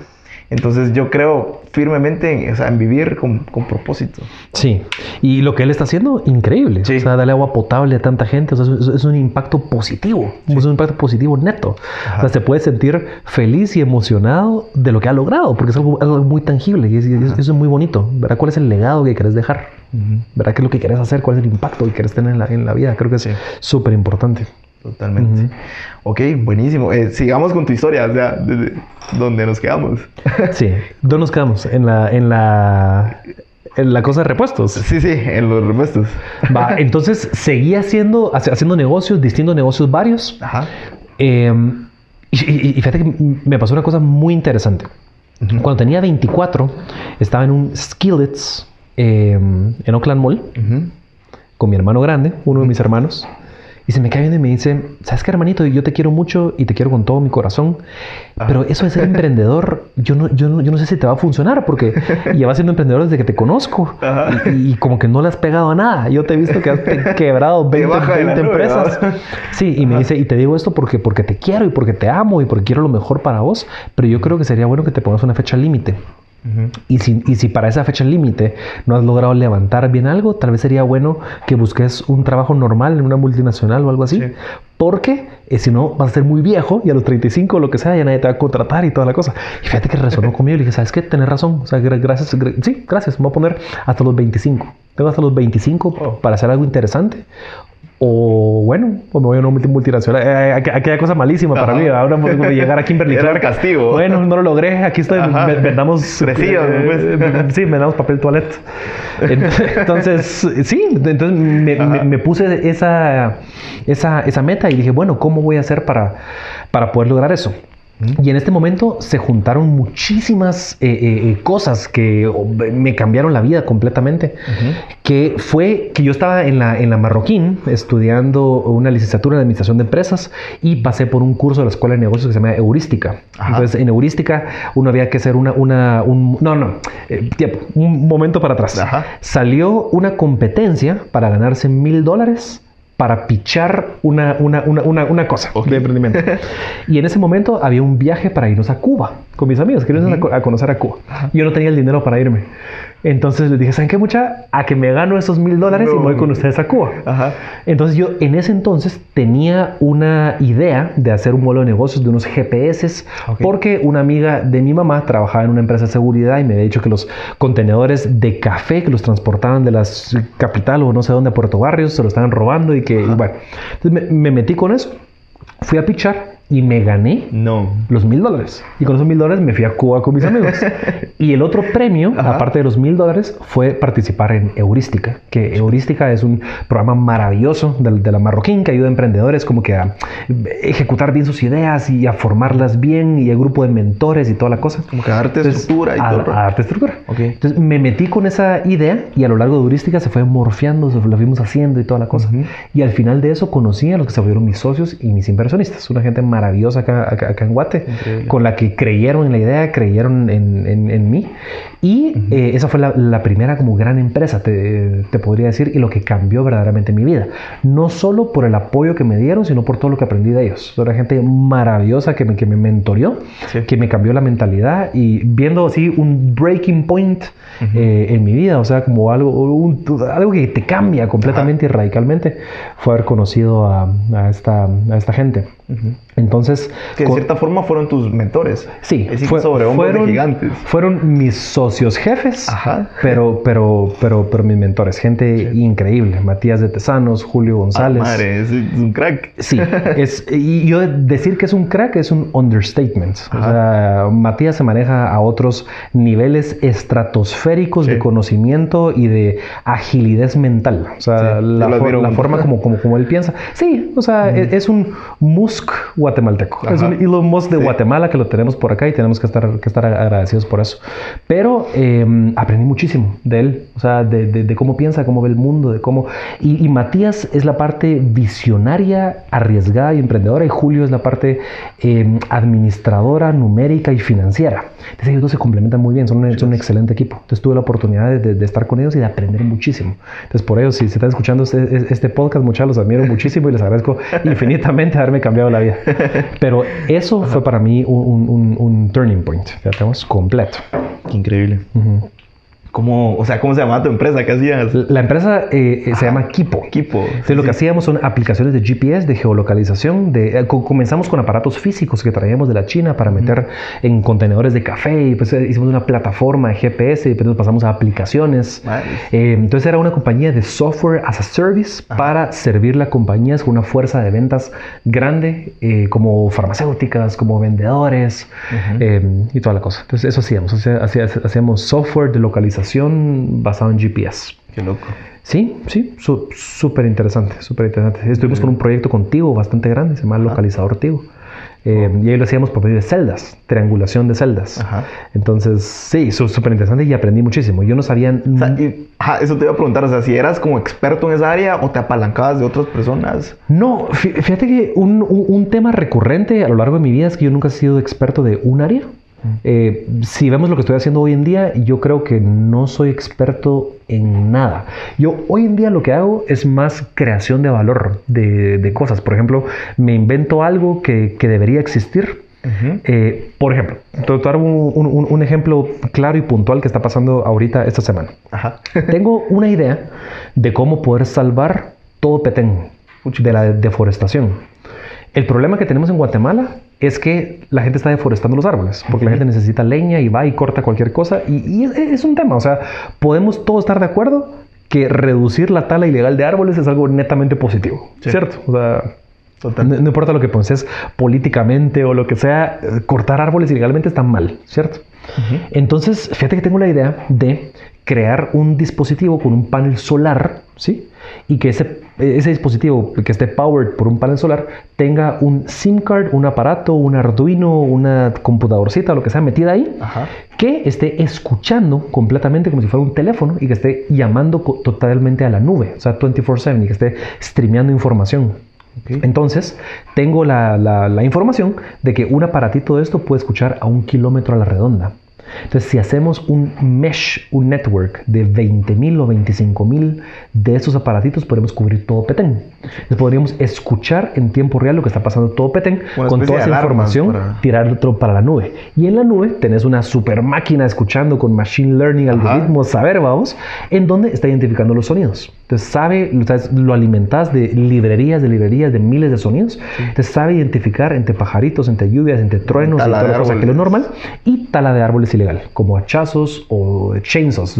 Entonces yo creo firmemente en, o sea, en vivir con, con propósito. Sí, y lo que él está haciendo, increíble. Sí. O sea, darle agua potable a tanta gente, o sea, es, es un impacto positivo, es un impacto positivo neto. O sea, se puede sentir feliz y emocionado de lo que ha logrado, porque es algo, algo muy tangible y, es- y eso es muy bonito. ¿Verdad? ¿Cuál es el legado que querés dejar? ¿Verdad? ¿Qué es lo que querés hacer? ¿Cuál es el impacto que querés tener en la, en la vida? Creo que es Sí. súper importante. Totalmente. Ok, buenísimo. Eh, sigamos con tu historia, o sea, desde donde nos quedamos. Sí, ¿dónde nos quedamos? En la, en la, en la cosa de repuestos. sí, sí, en los repuestos. Va, entonces seguí haciendo, haciendo negocios, distintos negocios varios. Ajá. Eh, y, y- y fíjate que me pasó una cosa muy interesante. Cuando tenía 24, estaba en un Skillets eh, en Oakland Mall con mi hermano grande, uno de mis hermanos. Y se me cae viendo y me dice, ¿sabes qué, hermanito? Yo te quiero mucho y te quiero con todo mi corazón. Pero eso de ser emprendedor, yo no, yo, no, yo no sé si te va a funcionar porque llevas siendo emprendedor desde que te conozco. Y, y, como que no le has pegado a nada. Yo te he visto que has quebrado 20, 20 empresas. Sí, y me dice, y te digo esto porque, porque te quiero y porque te amo y porque quiero lo mejor para vos. Pero yo creo que sería bueno que te pongas una fecha límite. Y, si, y si para esa fecha límite no has logrado levantar bien algo, tal vez sería bueno que busques un trabajo normal en una multinacional o algo así. Sí. Porque eh, si no, vas a ser muy viejo y a los 35 o lo que sea, ya nadie te va a contratar y toda la cosa. Y fíjate que resonó conmigo y dije, ¿sabes qué? Tenés razón. O sea, gracias. sí, gracias. Me voy a poner hasta los 25. Tengo hasta los 25 oh. para hacer algo interesante. O bueno, o me voy a una multinacional. Eh, aquella cosa malísima Ajá. para mí. Ahora voy a llegar a Kimberly Era castigo. Bueno, no lo logré. Aquí estoy. Vendamos. Crecido, pues. Sí, vendamos papel toilet. Entonces, sí. Entonces me, me, me, puse esa, esa, esa meta y dije, bueno, ¿cómo voy a hacer para, para poder lograr eso? Y en este momento se juntaron muchísimas eh, eh, cosas que me cambiaron la vida completamente. Uh -huh. Que fue que yo estaba en la, en la Marroquín estudiando una licenciatura en Administración de Empresas y pasé por un curso de la Escuela de Negocios que se llama Heurística. Ajá. Entonces, en Heurística uno había que hacer una... una un, no, no, eh, tiempo, un momento para atrás. Ajá. Salió una competencia para ganarse mil dólares para pichar una, una, una, una cosa okay. de emprendimiento. y en ese momento había un viaje para irnos a Cuba con mis amigos, que irnos uh -huh. a, conocer a Cuba. Yo no tenía el dinero para irme. Entonces les dije, ¿saben qué mucha? A que me gano esos mil dólares no. y voy con ustedes a Cuba. Ajá. Entonces yo en ese entonces tenía una idea de hacer un modelo de negocios de unos GPS okay. porque una amiga de mi mamá trabajaba en una empresa de seguridad y me había dicho que los contenedores de café que los transportaban de la capital o no sé dónde a Puerto Barrios se lo estaban robando y que, y bueno, entonces me, me metí con eso. Fui a pichar y me gané no. los mil dólares. Y con esos mil dólares me fui a Cuba con mis amigos. y el otro premio, Ajá. aparte de los mil dólares, fue participar en Heurística, que Heurística es un programa maravilloso de, de, la Marroquín que ayuda a emprendedores como que a ejecutar bien sus ideas y a formarlas bien y el grupo de mentores y toda la cosa. Como que a darte Entonces, estructura y a, todo. A darte estructura. Okay. Entonces me metí con esa idea y a lo largo de Heurística se fue morfeando, se lo fuimos haciendo y toda la cosa. Uh -huh. Y al final de eso conocí a los que se volvieron mis socios y mis inversionistas. Una gente maravillosa maravillosa acá, acá, acá en Guate, Increíble. con la que creyeron en la idea, creyeron en, en, en mí. Y uh -huh. eh, esa fue la, la, primera como gran empresa, te, te, podría decir, y lo que cambió verdaderamente mi vida. No solo por el apoyo que me dieron, sino por todo lo que aprendí de ellos. Era gente maravillosa que me, que me mentorió, sí. que me cambió la mentalidad y viendo así un breaking point uh -huh. eh, en mi vida, o sea, como algo, un, algo que te cambia completamente Ajá. y radicalmente, fue haber conocido a, a, esta, a esta gente. Entonces. Que de con, cierta forma fueron tus mentores. Sí, fue, sobre fueron, gigantes. Fueron mis socios jefes, Ajá. Pero, pero, pero, pero mis mentores. Gente sí. increíble. Matías de Tesanos, Julio González. Ah, madre, es, es, un crack. Sí, es, y yo decir que es un crack es un understatement. Ajá. O sea, Matías se maneja a otros niveles estratosféricos sí. de conocimiento y de agilidad mental. O sea, sí, la, for, la forma como, como, como él piensa. Sí, o sea, mm. es, es un Musk guatemalteco. Ajá. Es un Elon Musk de sí. Guatemala que lo tenemos por acá y tenemos que estar, que estar agradecidos por eso. Pero eh, aprendí muchísimo de él, o sea, de, de, de, cómo piensa, cómo ve el mundo, de cómo... Y, y, Matías es la parte visionaria, arriesgada y emprendedora y Julio es la parte eh, administradora, numérica y financiera. Entonces ellos dos se complementan muy bien, son un, son un excelente equipo. Entonces tuve la oportunidad de, de, estar con ellos y de aprender muchísimo. Entonces por ello, si se están escuchando este, este podcast, muchachos, los admiro muchísimo y les agradezco infinitamente haberme cambiado la vida. Pero eso Ajá. fue para mí un, un, un turning point, ya tenemos completo. Increíble. Uh -huh. ¿Cómo, o sea, ¿cómo se llamaba tu empresa? ¿Qué hacías? La empresa eh, eh se llama Kipo. Kipo. Entonces, sí, lo que hacíamos son aplicaciones de GPS, de geolocalización. De, eh, comenzamos con aparatos físicos que traíamos de la China para meter mm. en contenedores de café. Y pues eh, hicimos una plataforma de GPS y después pasamos a aplicaciones. Eh, entonces, era una compañía de software as a service Ajá. para servirle a compañías con una fuerza de ventas grande, como farmacéuticas, como vendedores uh -huh. y toda la cosa. Entonces, eso hacíamos. Hacíamos software de localización basado en GPS. Qué loco. Sí, sí, súper interesante, súper interesante. Estuvimos sí. con un proyecto contigo bastante grande, se llama Localizador Tigo. Eh, Y ahí lo hacíamos por medio de celdas, triangulación de celdas. Ajá. Entonces, sí, súper interesante y aprendí muchísimo. Yo no sabía... O sea, y- ajá, eso te iba a preguntar, o sea, si eras como experto en esa área o te apalancabas de otras personas. No, fí- fíjate que un, un- un tema recurrente a lo largo de mi vida es que yo nunca he sido experto de un área. Eh, si vemos lo que estoy haciendo hoy en día, yo creo que no soy experto en nada. Yo hoy en día lo que hago es más creación de valor de, de cosas. Por ejemplo, me invento algo que, que debería existir. Eh, por ejemplo, te voy a dar un, un- un- un ejemplo claro y puntual que está pasando ahorita esta semana. Ajá. Tengo una idea de cómo poder salvar todo Petén de la deforestación. El problema que tenemos en Guatemala es que la gente está deforestando los árboles, porque la gente necesita leña y va y corta cualquier cosa. Y, y es, es un tema, o sea, podemos todos estar de acuerdo que reducir la tala ilegal de árboles es algo netamente positivo, Sí. ¿cierto? O sea, no, no importa lo que penses políticamente o lo que sea, cortar árboles ilegalmente está mal, ¿cierto? Entonces, fíjate que tengo la idea de crear un dispositivo con un panel solar, ¿sí? Y que ese, ese dispositivo que esté powered por un panel solar tenga un SIM card, un aparato, un Arduino, una computadorcita, lo que sea metida ahí, Ajá. que esté escuchando completamente como si fuera un teléfono y que esté llamando totalmente a la nube, o sea, 24/7 y que esté streameando información. Entonces, tengo la, la- la información de que un aparatito de esto puede escuchar a un kilómetro a la redonda. Entonces, si hacemos un mesh, un network de 20.000 o 25.000 de esos aparatitos, podemos cubrir todo Petén. Entonces, podríamos escuchar en tiempo real lo que está pasando todo Petén con toda esa información, para- tirarlo para la nube. Y en la nube tenés una super máquina escuchando con machine learning, algoritmos, saber, vamos, en donde está identificando los sonidos. Entonces sabe, lo, alimentas de librerías, de librerías, de miles de sonidos. Entonces sabe identificar entre pajaritos, entre lluvias, entre truenos y Tala toda la cosa que lo normal. Y tala de árboles ilegal, como hachazos o chainsaws.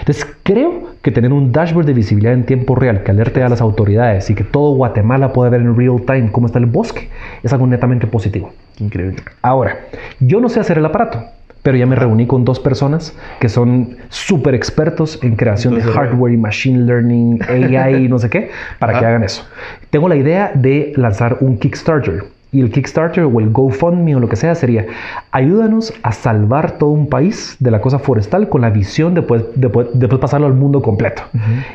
Entonces creo que tener un dashboard de visibilidad en tiempo real que alerte a las autoridades y que todo Guatemala pueda ver en real time cómo está el bosque es algo netamente positivo. Increíble. Ahora, yo no sé hacer el aparato, pero ya me reuní con dos personas que son súper expertos en creación de hardware y machine learning, AI y no sé qué, para que hagan eso. Tengo la idea de lanzar un Kickstarter. Y el Kickstarter o el GoFundMe o lo que sea sería, ayúdanos a salvar todo un país de la cosa forestal con la visión de poder- de poder- pasarlo al mundo completo.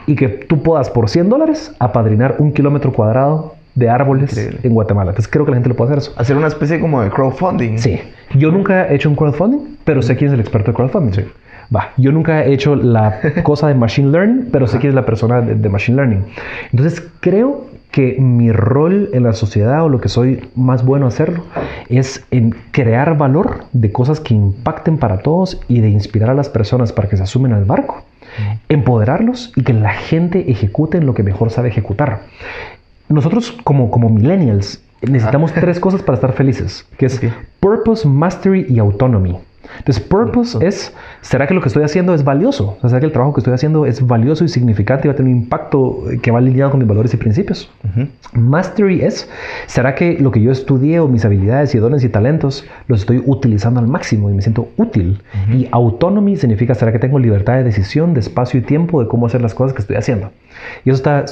Y que tú puedas por 100 dólares apadrinar un kilómetro cuadrado de árboles Increíble. en Guatemala. Entonces creo que la gente lo puede hacer eso. Hacer una especie como de crowdfunding. Sí. Yo nunca he hecho un crowdfunding, pero sé quién es el experto de crowdfunding. Va, yo nunca he hecho la cosa de machine learning, pero sé quién es la persona de, de machine learning. Entonces creo que mi rol en la sociedad o lo que soy más bueno hacerlo es en crear valor de cosas que impacten para todos y de inspirar a las personas para que se asumen al barco, empoderarlos y que la gente ejecute en lo que mejor sabe ejecutar. Nosotros como, como millennials necesitamos tres cosas para estar felices, que es Ok. purpose, mastery y autonomy. Entonces, purpose es, ¿será que lo que estoy haciendo es valioso? ¿Será que el trabajo que estoy haciendo es valioso y significante y va a tener un impacto que va alineado con mis valores y principios? Mastery es, ¿será que lo que yo estudié o mis habilidades y dones y talentos los estoy utilizando al máximo y me siento útil? Y autonomy significa, ¿será que tengo libertad de decisión, de espacio y tiempo de cómo hacer las cosas que estoy haciendo? Y eso está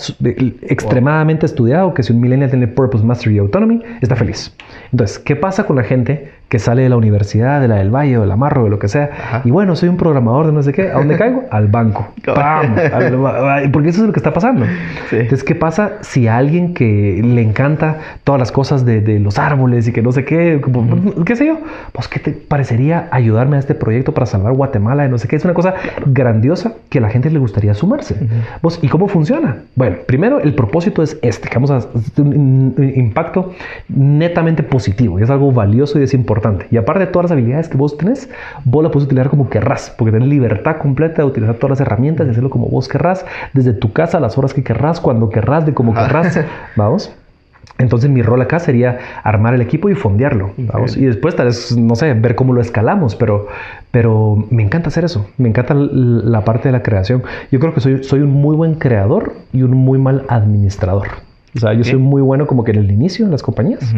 extremadamente estudiado, que si un millennial tiene purpose, mastery y autonomy, está feliz. Entonces, ¿qué pasa con la gente que sale de la universidad, de la del Valle o del Amarro, de lo que sea? Ajá. Y bueno, soy un programador de no sé qué, ¿a dónde caigo? Al banco. ¡Pam! Porque eso es lo que está pasando. Sí. Entonces, ¿qué pasa si a alguien que le encanta todas las cosas de, de los árboles y que no sé qué, qué sé yo? Pues, ¿qué te parecería ayudarme a este proyecto para salvar Guatemala? de No sé qué, es una cosa grandiosa que a la gente le gustaría sumarse. Pues, ¿Y cómo funciona? Bueno, primero el propósito es este, que vamos a hacer un impacto netamente positivo y es algo valioso y es importante. Y aparte de todas las habilidades que vos tenés, vos la puedes utilizar como querrás, porque tenés libertad completa de utilizar todas las herramientas y hacerlo como vos querrás, desde tu casa, a las horas que querrás, cuando querrás, de como querrás. Vamos. Entonces mi rol acá sería armar el equipo y fondearlo, vamos. Y después tal vez, no sé, ver cómo lo escalamos, pero, pero me encanta hacer eso, me encanta la parte de la creación. Yo creo que soy, soy un muy buen creador y un muy mal administrador. O sea, yo soy muy bueno como que en el inicio en las compañías.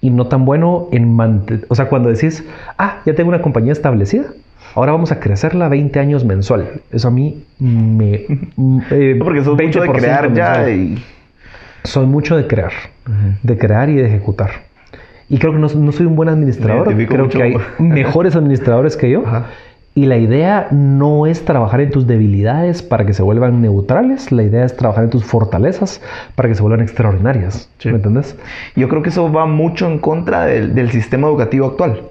Y no tan bueno en mantener, o sea, cuando decís, ah, ya tengo una compañía establecida, ahora vamos a crecerla 20 años mensual. Eso a mí me... eh, No, porque eso es mucho de 20% crear ya y... soy mucho de crear, de crear y de ejecutar. Y creo que no, no soy un buen administrador. Creo mucho. que hay mejores administradores que yo. Ajá. Y la idea no es trabajar en tus debilidades para que se vuelvan neutrales. La idea es trabajar en tus fortalezas para que se vuelvan extraordinarias. Sí. ¿Me entiendes? Yo creo que eso va mucho en contra del, del sistema educativo actual.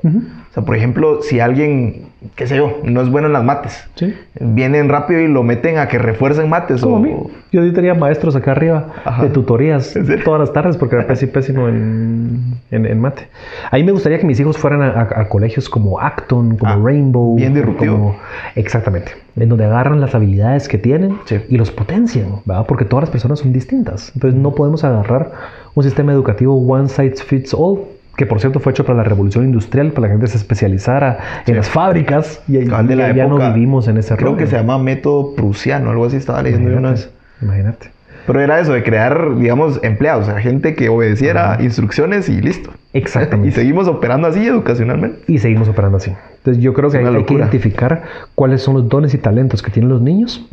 Sea, por ejemplo, si alguien, qué sé yo, no es bueno en las mates, Sí. vienen rápido y lo meten a que refuercen mates. Como o, a mí. Yo tenía maestros acá arriba Ajá. de tutorías todas las tardes porque era pésimo, pésimo en, en- en mate. A mí me gustaría que mis hijos fueran a, a- a colegios como Acton, como Ah, Rainbow. bien disruptivo. como- exactamente. En donde agarran las habilidades que tienen Sí. y los potencian, ¿verdad? Porque todas las personas son distintas. Entonces no podemos agarrar un sistema educativo one size fits all. Que por cierto fue hecho para la revolución industrial, para que la gente se especializara en las fábricas y, Cabal de la ya no época, vivimos en ese Creo rollo. que se llama método prusiano, algo así estaba leyendo yo una vez. imagínate. Pero era eso, de crear, digamos, empleados, o sea, gente que obedeciera instrucciones y listo. Exactamente. Y seguimos operando así educacionalmente. y seguimos operando así. Entonces yo creo que hay, hay que identificar cuáles son los dones y talentos que tienen los niños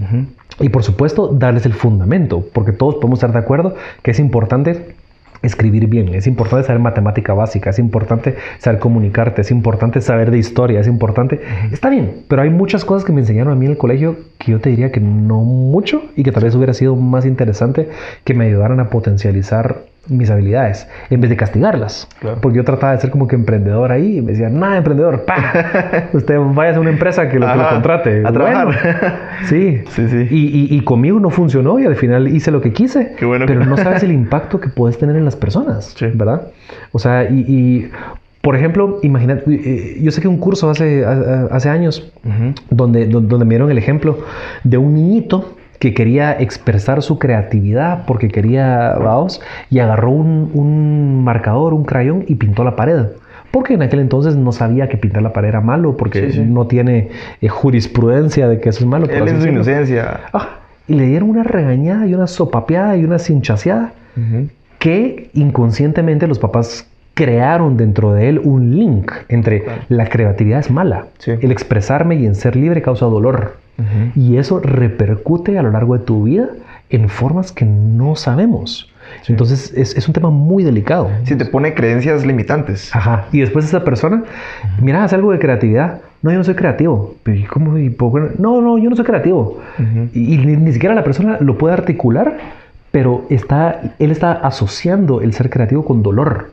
y por supuesto darles el fundamento, porque todos podemos estar de acuerdo que es importante escribir bien, es importante saber matemática básica, es importante saber comunicarte, es importante saber de historia, es importante, está bien, pero hay muchas cosas que me enseñaron a mí en el colegio que yo te diría que no mucho y que tal vez hubiera sido más interesante que me ayudaran a potencializar mis habilidades en vez de castigarlas. Claro. Porque yo trataba de ser como que emprendedor ahí y me decían, nada, emprendedor, pa, usted vaya a una empresa que lo, que lo contrate. a trabajar. Bueno, sí. Sí, sí. Y, y- y conmigo no funcionó y al final hice lo que quise. Qué bueno pero no. no sabes el impacto que puedes tener en las personas, Sí. ¿verdad? O sea, y, y, por ejemplo, imagínate, eh, yo sé que un curso hace, hace años donde, don- donde me dieron el ejemplo de un niñito que quería expresar su creatividad porque quería, vamos, y agarró un, un marcador, un crayón y pintó la pared. Porque en aquel entonces no sabía que pintar la pared era malo, porque Sí, sí. no tiene eh, jurisprudencia de que eso es malo. Él en su inocencia. Ah, y le dieron una regañada y una sopapeada y una cinchaseada que inconscientemente los papás crearon dentro de él un link entre la creatividad es mala, Sí. el expresarme y en ser libre causa dolor. Y eso repercute a lo largo de tu vida en formas que no sabemos. Entonces es, es un tema muy delicado. Sí, te pone creencias limitantes. Ajá. Y después esa persona, mira, hace algo de creatividad. No, yo no soy creativo. ¿y cómo? ¿Y por qué no? No, yo no soy creativo. Y, ni siquiera la persona lo puede articular, pero está, él está asociando el ser creativo con dolor.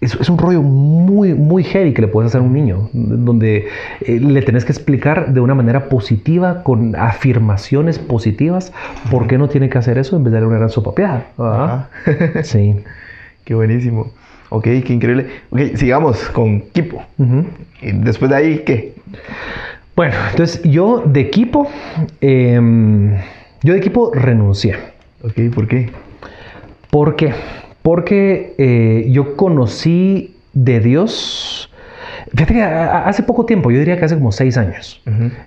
Es, es un rollo muy, muy heavy que le puedes hacer a un niño, donde eh, le tenés que explicar de una manera positiva, con afirmaciones positivas, por qué no tiene que hacer eso en vez de darle una gran sopapeada. Sí. Qué buenísimo. Ok, qué increíble. Ok, sigamos con Kipo. Ujú. Y después de ahí, ¿qué? Bueno, entonces yo de equipo, em, yo de equipo renuncié. Ok, ¿por qué? ¿Por qué? Porque eh, yo conocí de Dios. Fíjate que hace poco tiempo, yo diría que hace como seis años.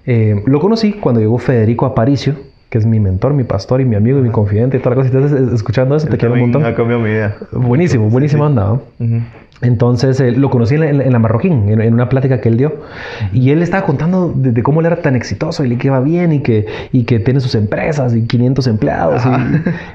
Eh, lo conocí cuando llegó Federico Aparicio, que es mi mentor, mi pastor y mi amigo y mi confidente y toda la cosa. Si estás es- escuchando eso, te quiero un montón. Ha cambiado mi vida. Buenísimo, buenísima onda. ¿no? Ujú. Entonces eh, lo conocí en la, en la- Marroquín, en, en una plática que él dio. Y él estaba contando de, de cómo él era tan exitoso y le que va bien y que, y que tiene sus empresas y 500 empleados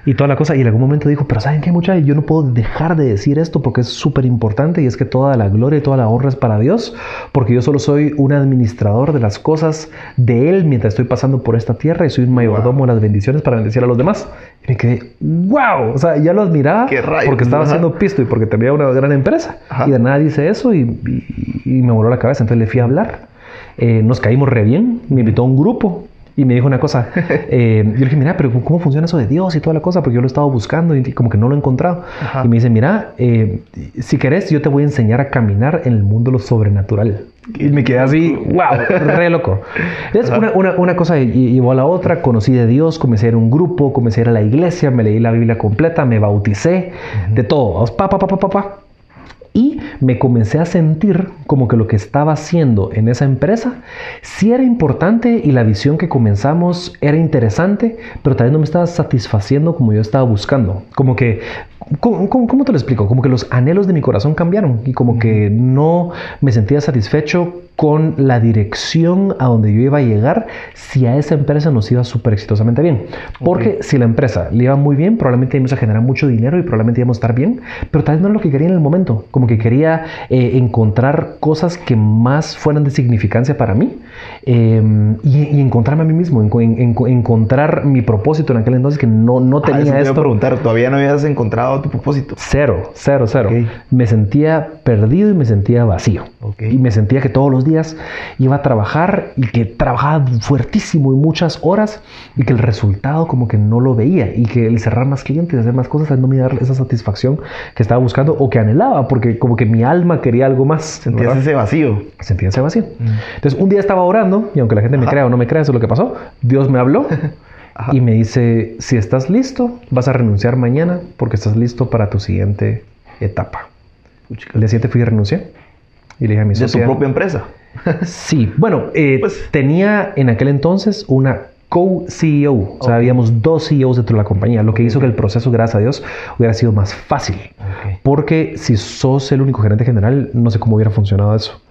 y, y toda la cosa. Y en algún momento dijo, pero ¿saben qué mucha? Yo no puedo dejar de decir esto porque es súper importante y es que toda la gloria y toda la honra es para Dios porque yo solo soy un administrador de las cosas de Él mientras estoy pasando por esta tierra y soy un mayordomo de las bendiciones para bendecir a los demás. Y me quedé, wow, o sea, ya lo admiraba porque estaba haciendo pisto y porque tenía una gran empresa. Ajá. Y de nada dice eso y, y- y me voló la cabeza. Entonces le fui a hablar. Eh, nos caímos re bien. Me invitó a un grupo y me dijo una cosa. Eh, yo le dije, mira, pero ¿cómo funciona eso de Dios y toda la cosa? Porque yo lo he estado buscando y como que no lo he encontrado. Ajá. Y me dice, mira, eh, si querés, yo te voy a enseñar a caminar en el mundo lo sobrenatural. Y me quedé así, wow, re loco. Es Ajá. una, una, una cosa ll- llevó a la otra, conocí de Dios, comencé a ir a un grupo, comencé a ir a la iglesia, me leí la Biblia completa, me bauticé, de todo. Pa, pa, pa, pa, pa, pa. Y me comencé a sentir como que lo que estaba haciendo en esa empresa sí era importante y la visión que comenzamos era interesante, pero también no me estaba satisfaciendo como yo estaba buscando. Como que ¿Cómo, te lo explico? Como que los anhelos de mi corazón cambiaron y como que no me sentía satisfecho con la dirección a donde yo iba a llegar si a esa empresa nos iba súper exitosamente bien. Porque okay. si la empresa le iba muy bien, probablemente íbamos a generar mucho dinero y probablemente íbamos a estar bien, pero tal vez no era lo que quería en el momento. Como que quería eh, encontrar cosas que más fueran de significancia para mí eh, y, y, encontrarme a mí mismo, en, en, en, encontrar mi propósito en aquel entonces que no, no tenía ah, esto. Te a preguntar, ¿todavía no habías encontrado tu propósito? Cero, cero, cero. Okay. Me sentía perdido y me sentía vacío. Okay. Y me sentía que todos los días iba a trabajar y que trabajaba fuertísimo y muchas horas y que el resultado como que no lo veía y que el cerrar más clientes, hacer más cosas, no me dar esa satisfacción que estaba buscando o que anhelaba porque como que mi alma quería algo más. Sentías ¿verdad? ese vacío. Sentía ese vacío. Mm. Entonces un día estaba orando y aunque la gente me crea o no me crea, eso es lo que pasó. Dios me habló. y me dice, si estás listo, vas a renunciar mañana porque estás listo para tu siguiente etapa. El día siguiente fui y renuncié. Y le dije a mi ¿De socia... tu propia empresa? sí, bueno, eh, Pues- tenía en aquel entonces una co-CEO. O sea, habíamos dos CEOs dentro de la compañía, lo que hizo que el proceso, gracias a Dios, hubiera sido más fácil. Porque si sos el único gerente general, no sé cómo hubiera funcionado eso.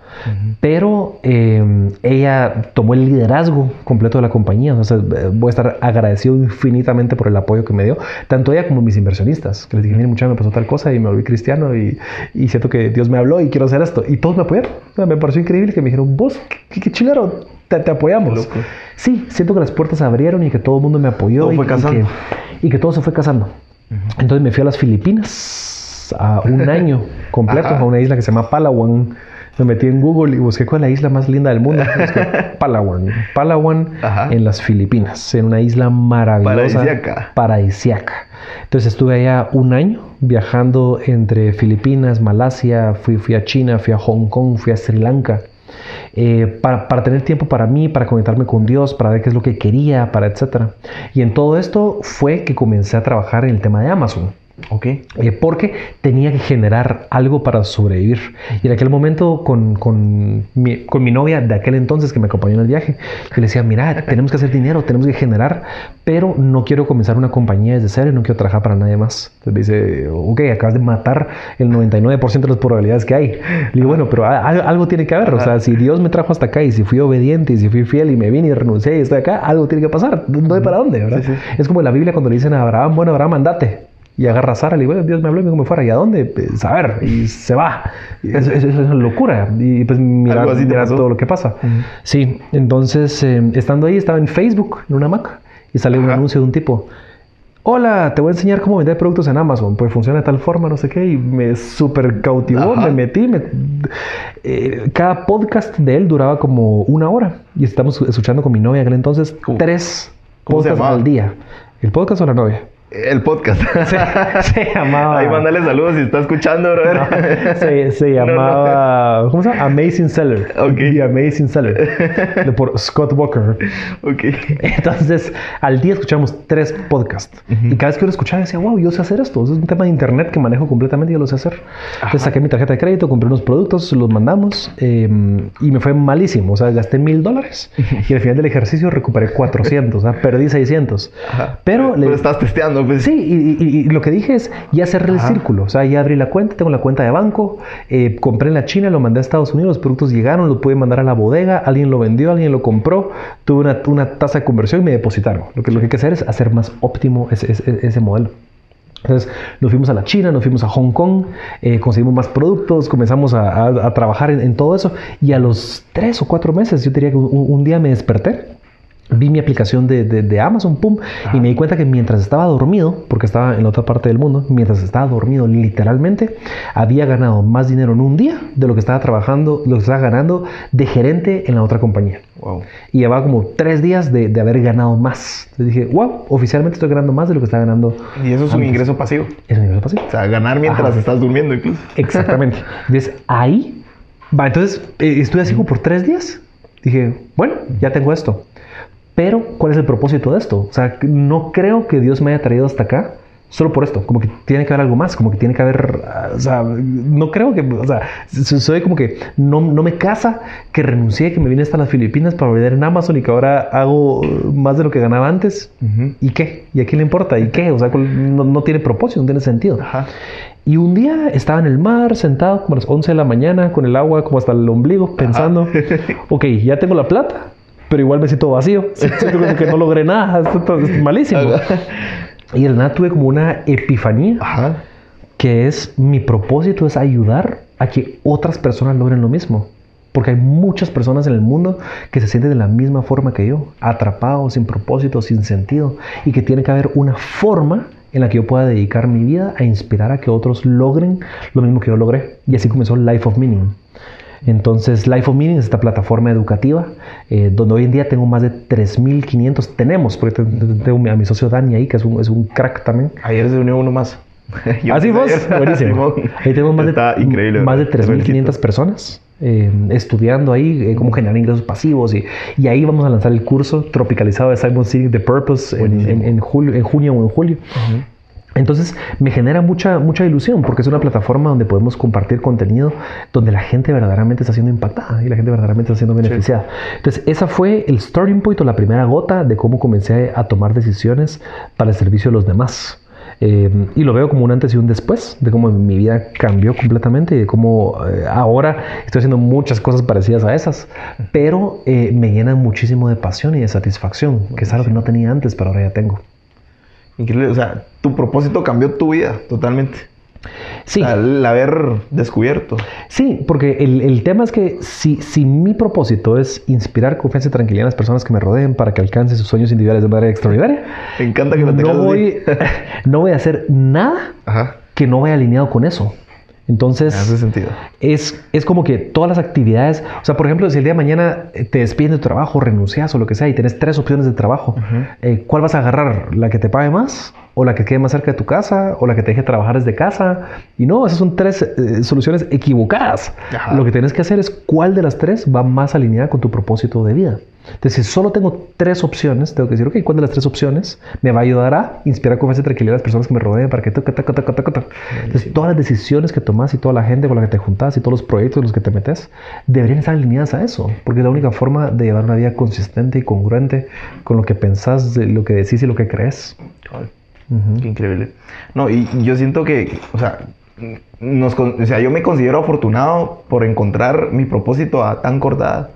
Pero eh, ella tomó el liderazgo completo de la compañía. O sea, voy a estar agradecido infinitamente por el apoyo que me dio, tanto ella como mis inversionistas. Que les dije, mire, muchacho, me pasó tal cosa y me volví cristiano y, y siento que Dios me habló y quiero hacer esto. Y todos me apoyaron. O sea, me pareció increíble que me dijeron, vos, qué, qué chilero, te, te apoyamos. Loco. Sí, siento que las puertas se abrieron y que todo el mundo me apoyó. Todo y, fue y casando. que, y que todo se fue casando. Entonces me fui a las Filipinas a un año completo, a una isla que se llama Palawan. Me metí en Google y busqué cuál es la isla más linda del mundo. Busqué Palawan. Palawan Ajá. en las Filipinas, en una isla maravillosa. Paradisíaca. paradisiaca. Entonces estuve allá un año viajando entre Filipinas, Malasia, fui, fui a China, fui a Hong Kong, fui a Sri Lanka. Eh, para, para tener tiempo para mí, para conectarme con Dios, para ver qué es lo que quería, para etcétera. Y en todo esto fue que comencé a trabajar en el tema de Amazon. Ok. Eh, porque tenía que generar algo para sobrevivir. Y en aquel momento con, con, mi, con mi novia de aquel entonces que me acompañó en el viaje, yo le decía, mira, tenemos que hacer dinero, tenemos que generar, pero no quiero comenzar una compañía desde cero y no quiero trabajar para nadie más. Entonces me dice, ok, acabas de matar el 99% de las probabilidades que hay. Le digo, bueno, pero a- a- algo tiene que haber. O sea, si Dios me trajo hasta acá y si fui obediente y si fui fiel y me vine y renuncié y estoy acá, algo tiene que pasar. No hay para dónde, ¿verdad? Sí, sí. Es como en la Biblia cuando le dicen a Abraham, bueno, Abraham, andate. Y agarra a Sara, le digo, "Bueno, Dios me habló y me dijo me fuera. ¿Y a dónde? Pues, a ver, y se va. Eso, eso- eso es una locura. Y pues mira, todo lo que pasa. Sí, entonces eh, estando ahí, estaba en Facebook, en una Mac, y salió un anuncio de un tipo. Hola, te voy a enseñar cómo vender productos en Amazon. Pues funciona de tal forma, no sé qué. Y me súper cautivó, Ajá. me metí. me- eh, cada podcast de él duraba como una hora. Y estamos escuchando con mi novia en aquel entonces ¿Cómo? tres ¿Cómo se podcasts al día. ¿El podcast o la novia? El podcast. Se, se llamaba. Ahí mandale saludos si está escuchando, brother. se, se No, no. llamaba. ¿Cómo se llama? Amazing Seller. Ok. The Amazing Seller. de por Scott Walker. Ok. Entonces, al día escuchamos tres podcasts. Y cada vez que yo lo escuchaba, decía, wow, yo sé hacer esto. Eso es un tema de internet que manejo completamente y yo lo sé hacer. Entonces, saqué mi tarjeta de crédito, compré unos productos, los mandamos eh, y me fue malísimo. O sea, gasté mil dólares y al final del ejercicio recuperé 400. O sea, perdí 600. Ajá. Pero le, estás testeando, pues. Sí, y, y- y lo que dije es ya cerré el Ajá. círculo. O sea, ya abrí la cuenta, tengo la cuenta de banco, eh, compré en la China, lo mandé a Estados Unidos, los productos llegaron, los pude mandar a la bodega, alguien lo vendió, alguien lo compró, tuve una, una tasa de conversión y me depositaron. Lo que, lo que hay que hacer es hacer más óptimo ese, ese- ese modelo. Entonces nos fuimos a la China, nos fuimos a Hong Kong, eh, conseguimos más productos, comenzamos a, a- a trabajar en, en todo eso y a los tres o cuatro meses, yo diría que un, un día me desperté vi mi aplicación de, de- de Amazon, pum, y me di cuenta que mientras estaba dormido, porque estaba en la otra parte del mundo, mientras estaba dormido literalmente, había ganado más dinero en un día de lo que estaba trabajando, lo que estaba ganando de gerente en la otra compañía. Wow. Y llevaba como tres días de, de haber ganado más. Entonces dije, wow, oficialmente estoy ganando más de lo que estaba ganando. Y eso es un antes". ingreso pasivo. Es un ingreso pasivo. O sea, ganar mientras Ajá. estás durmiendo incluso. Exactamente. Entonces ahí, va, entonces eh, estuve así como por tres días. Dije, bueno, ya tengo esto. Pero, ¿cuál es el propósito de esto? O sea, no creo que Dios me haya traído hasta acá solo por esto, como que tiene que haber algo más, como que tiene que haber, o sea, no creo que, o sea, soy como que no, no me casa que renuncié, que me vine hasta las Filipinas para vender en Amazon y que ahora hago uh, más de lo que ganaba antes. Ujú. ¿Y qué? ¿Y a quién le importa? ¿Y qué? O sea, no, no tiene propósito, no tiene sentido. Ajá. Y un día estaba en el mar, sentado como a las 11 de la mañana, con el agua como hasta el ombligo, pensando, ok, ya tengo la plata, pero igual me siento vacío. Siento como que no logré nada, es malísimo. Y de la nada tuve como una epifanía, Ajá. que es mi propósito es ayudar a que otras personas logren lo mismo. Porque hay muchas personas en el mundo que se sienten de la misma forma que yo, atrapados, sin propósito, sin sentido, y que tiene que haber una forma en la que yo pueda dedicar mi vida a inspirar a que otros logren lo mismo que yo logré. Y así comenzó Life of Meaning. Entonces, Life of Meaning es esta plataforma educativa eh, donde hoy en día tengo más de 3.500, tenemos, porque te- te- tengo a mi socio Dani ahí, que es un, es un crack también. Ayer se unió uno más. Así empecé vos, buenísimo. Ahí tenemos más Está de, increíble. más de ¿verdad? Te 3.500 felicito. personas eh, estudiando ahí eh, cómo generar ingresos pasivos y, y ahí vamos a lanzar el curso tropicalizado de Simon Sinek The Purpose en, Buenísimo. en- en julio, en junio o en julio. Entonces me genera mucha, mucha ilusión porque es una plataforma donde podemos compartir contenido donde la gente verdaderamente está siendo impactada y la gente verdaderamente está siendo beneficiada. Entonces esa fue el starting point o la primera gota de cómo comencé a tomar decisiones para el servicio de los demás. Eh, y lo veo como un antes y un después de cómo mi vida cambió completamente y de cómo eh, ahora estoy haciendo muchas cosas parecidas a esas, pero eh, me llenan muchísimo de pasión y de satisfacción, que es algo que no tenía antes, pero ahora ya tengo. Increíble. O sea, tu propósito cambió tu vida totalmente. Sí. Al haber descubierto. Sí, porque el, el tema es que si, si mi propósito es inspirar confianza y tranquilidad en las personas que me rodeen para que alcancen sus sueños individuales de manera extraordinaria, Me encanta que no así. voy, no voy a hacer nada Ajá. que no vaya alineado con eso. Entonces, Hace sentido. es, es como que todas las actividades, o sea, por ejemplo, si el día de mañana eh, te despiden de tu trabajo, renuncias o lo que sea y tienes tres opciones de trabajo, eh, ¿cuál vas a agarrar? ¿La que te pague más? ¿O la que quede más cerca de tu casa? ¿O la que te deje trabajar desde casa? Y no, esas son tres eh, soluciones equivocadas. Ajá. Lo que tienes que hacer es cuál de las tres va más alineada con tu propósito de vida. Entonces, si solo tengo tres opciones, tengo que decir, ok, ¿cuál de las tres opciones me va a ayudar a inspirar confianza y tranquilidad a las personas que me rodeen para que... toca, toca, toca? Entonces, todas las decisiones que tomas y toda la gente con la que te juntas y todos los proyectos en los que te metes deberían estar alineadas a eso, porque es la única forma de llevar una vida consistente y congruente con lo que pensás, de lo que decís y lo que crees. Qué increíble. No, y yo siento que, o sea, nos, o sea, yo me considero afortunado por encontrar mi propósito a tan corta edad.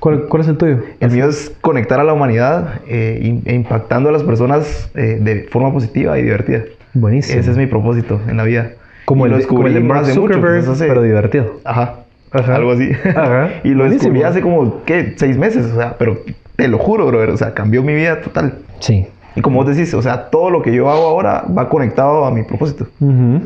¿Cuál, cuál es el tuyo? El mío es conectar a la humanidad eh, e impactando a las personas eh, de forma positiva y divertida. Buenísimo. Ese es mi propósito en la vida. como, Y el, como el de descubrí Mark mucho, Zuckerberg, hace- pero divertido. Ajá. Ajá. Algo así. Ajá. y lo descubrí Buenísimo. hace como, ¿qué? Seis meses. O sea, pero te lo juro, brother. O sea, cambió mi vida total. Sí. Y como vos decís, o sea, todo lo que yo hago ahora va conectado a mi propósito. Ujú.